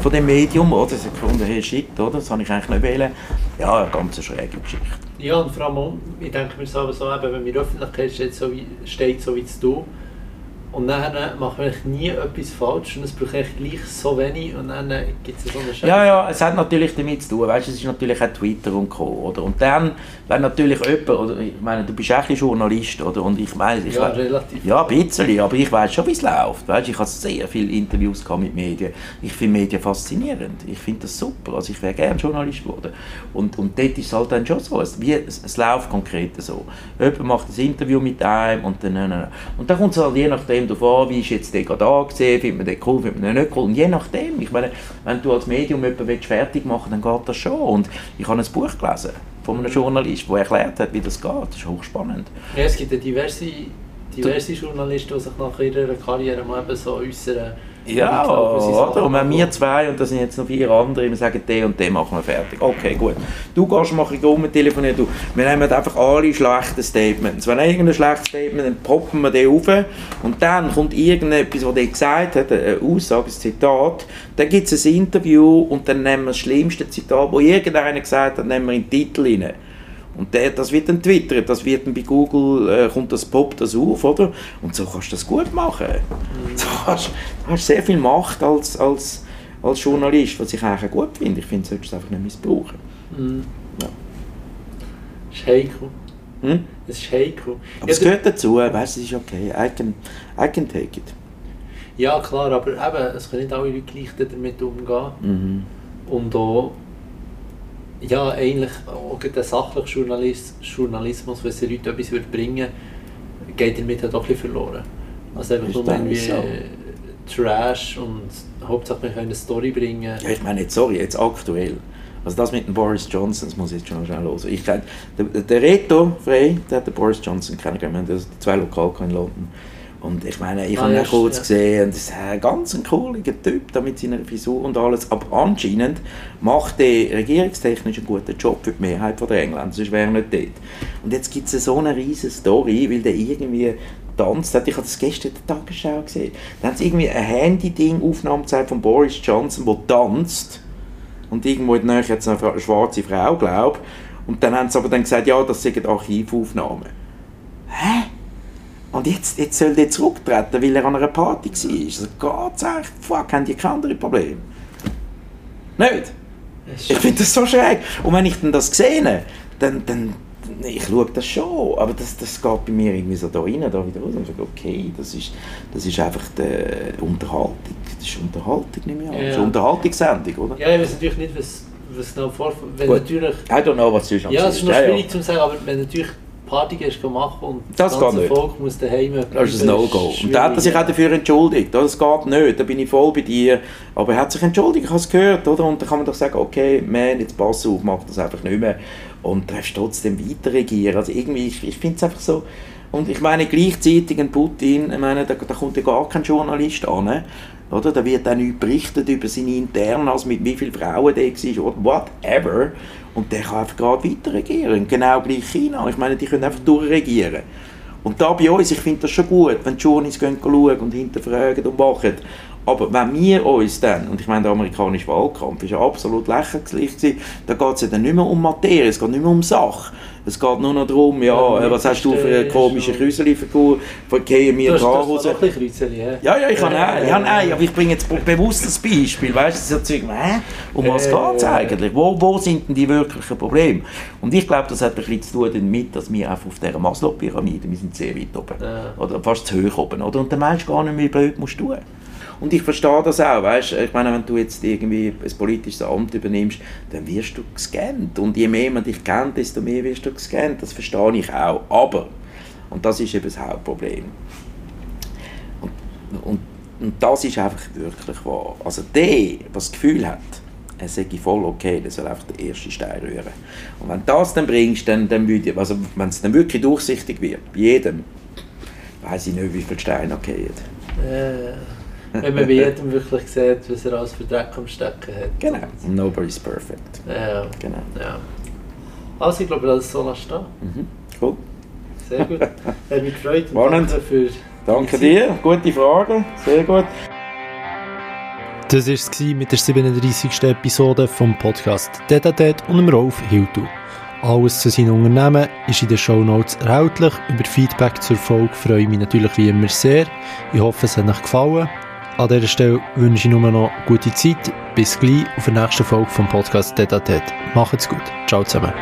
von dem Medium, oder? Sie hat gefunden, hey, shit, oder? Das habe ich eigentlich nicht wählen. Ja, eine ganz schräge Geschichte. Ja, und vor allem, ich denke mir so, so eben, wenn mir Öffentlichkeit steht, so wie, steht, so wie du, und dann macht man nie etwas falsch und es braucht echt gleich so wenig und dann gibt es so eine Scheiße. Ja, ja, es hat natürlich damit zu tun, weißt, es ist natürlich auch Twitter und Co. Oder? Und dann, wenn natürlich jemand, oder, ich meine, du bist auch ein Journalist, oder? Und ich meine, ich ja, relativ. Ja, ein bisschen, aber ich weiß schon, wie es läuft. Weißt? Ich habe sehr viele Interviews mit Medien. Ich finde Medien faszinierend. Ich finde das super. Also ich wäre gerne Journalist geworden. Und, und dort ist es halt dann schon so. Es, wie, es, es läuft konkret so. Jemand macht ein Interview mit einem und dann, und dann kommt es halt je nachdem kommt darauf an, wie ist jetzt der gerade angesehen, findet man den cool, findet man den nicht cool. Und je nachdem, ich meine, wenn du als Medium jemanden fertig machen willst, dann geht das schon. Und ich habe ein Buch gelesen von einem Journalist, der erklärt hat, wie das geht. Das ist hochspannend. Ja, es gibt ja diverse, diverse Journalisten, die sich nach ihrer Karriere mal eben so äußern ja, oder? Und wenn wir zwei, und das sind jetzt noch vier andere, wir sagen, den und den machen wir fertig. Okay, gut. Du gehst mal ein um telefonieren, du. Wir nehmen einfach alle schlechten Statements. Wenn irgendein schlechtes Statement, dann poppen wir den auf und dann kommt irgendetwas, was der gesagt hat, eine Aussage, ein Zitat, dann gibt es ein Interview und dann nehmen wir das schlimmste Zitat, das irgendeiner gesagt hat, nehmen wir in den Titel rein. Und der, das wird dann twittert, das wird dann bei Google, äh, kommt das, poppt das auf, oder? Und so kannst du das gut machen. Mhm. Du, hast, du hast sehr viel Macht als, als, als Journalist, was ich eigentlich gut finde. Ich finde, du solltest es einfach nicht missbrauchen. Mhm. Ja. Das ist heikel. Hm? Das ist heikel. Aber es gehört dazu, weißt du, es ist okay. I can, I can take it. Ja, klar, aber eben, es können nicht alle Leute gleich damit umgehen. Mhm. Und auch ja, eigentlich auch der sachliche Journalist, Journalismus, wenn sie Leute etwas würde bringen geht damit halt auch ein bisschen verloren. Also einfach nur irgendwie so. Trash und Hauptsache wir können eine Story bringen. Ja, ich meine jetzt, sorry, jetzt aktuell. Also das mit dem Boris Johnson, das muss ich jetzt schon schnell hören. Ich der, der Reto Frey, der hat den Boris Johnson kennengelernt, wir haben zwei Lokale in London. Und ich meine, ich ah, habe ihn kurz ja. gesehen und das ist ein ganz ein cooler Typ da mit seiner Frisur und alles. Aber anscheinend macht er regierungstechnisch einen guten Job für die Mehrheit der Engländer, sonst wäre er nicht dort. Und jetzt gibt es so eine riesige Story, weil der irgendwie tanzt hat. Ich habe das gestern in der Tagesschau gesehen. Da haben sie irgendwie ein Handy-Ding, gezeigt von Boris Johnson, der tanzt. Und irgendwo in der Nähe jetzt eine schwarze Frau, glaube Und dann haben sie aber dann gesagt, ja, das sind Archivaufnahmen. Hä? Und jetzt, jetzt soll der zurücktreten, weil er an einer Party war. Also Gott sagt, fuck, haben die keine anderen Probleme? Nicht? Ich finde das so schräg. Und wenn ich dann das sehe, dann, dann ich schaue das schon, aber das, das geht bei mir irgendwie so da rein, da wieder raus und sage, okay, das ist, das ist einfach die Unterhaltung. Das ist Unterhaltung, nehme ich an. Ja. Das ist eine Unterhaltungssendung, oder? Ja, ich weiß natürlich nicht, was, was genau vor... Wenn natürlich, I don't know, was du Ja, es ist noch schwierig ja, ja. zu sagen, aber wenn natürlich Party gehst machen und das, das ganze Volk muss daheim Das ist ein No-Go. Und da hat er sich auch dafür entschuldigt. Das geht nicht, da bin ich voll bei dir. Aber er hat sich entschuldigt, ich habe es gehört. Oder? Und dann kann man doch sagen, okay, man, jetzt pass auf, mach das einfach nicht mehr. Und darfst trotzdem weiter regieren. Also irgendwie, ich, ich finde es einfach so... Und ich meine, gleichzeitig ein Putin, ich meine, da, da kommt ja gar kein Journalist an. Oder? Da wird auch nicht berichtet über seine Internas, mit wie vielen Frauen der war, whatever. Und der kann einfach gerade weiter regieren. Genau gleich China. Ich meine, die können einfach durchregieren. Und da bei uns, ich finde das schon gut, wenn die gehen schauen und hinterfragen und machen. Aber wenn wir uns dann, und ich meine, der amerikanische Wahlkampf ist ja absolut lächerlich gewesen, da geht es ja dann nicht mehr um Materie, es geht nicht mehr um Sache. Es geht nur noch darum, ja, ja was hast du für eine komische Krüseli-Figur, verkehren wir da raus. Ein Krüseli, ja? Ja, ja, ich habe äh, ja, nein, aber ich bringe jetzt bewusst ein Beispiel, weißt du, das Zeug, hä? um was äh, geht es eigentlich? Wo, wo sind denn die wirklichen Probleme? Und ich glaube, das hat ein bisschen zu tun damit, dass wir einfach auf dieser Maslow-Pyramide, wir sind sehr weit oben, ja. oder fast zu hoch oben, oder? und der Mensch gar nicht mehr blöd musst tun. Und ich verstehe das auch, weißt Ich meine, wenn du jetzt irgendwie ein politisches Amt übernimmst, dann wirst du gescannt. Und je mehr man dich kennt, desto mehr wirst du gescannt. Das verstehe ich auch. Aber, und das ist eben das Hauptproblem. Und, und, und das ist einfach wirklich wahr. Also der, der das Gefühl hat, er sei voll okay, der soll einfach den ersten Stein rühren. Und wenn du das dann bringst, dann, dann würde, also wenn es dann wirklich durchsichtig wird, bei jedem, weiß ich nicht, wie viele Steine okay äh. Wenn man bei jedem wirklich sieht, was er alles für Dreck am Stecken hat. Genau. Nobody's perfect. Ja. Genau. Ja. Also ich glaube, das soll stehen. Mhm. Cool. Sehr gut. Hat mich gefreut. Danke, für danke dir. Gute Frage. Sehr gut. Das war es mit der 37. Episode vom Podcast Detatet und dem Rolf Hiltu. Alles zu seinen Unternehmen ist in den Show Notes erhältlich. Über Feedback zur Folge freue ich mich natürlich wie immer sehr. Ich hoffe, es hat euch gefallen. An dieser Stelle wünsche ich nur noch gute Zeit. Bis gleich auf der nächsten Folge vom Podcast Detatet. Macht's gut. Ciao zusammen.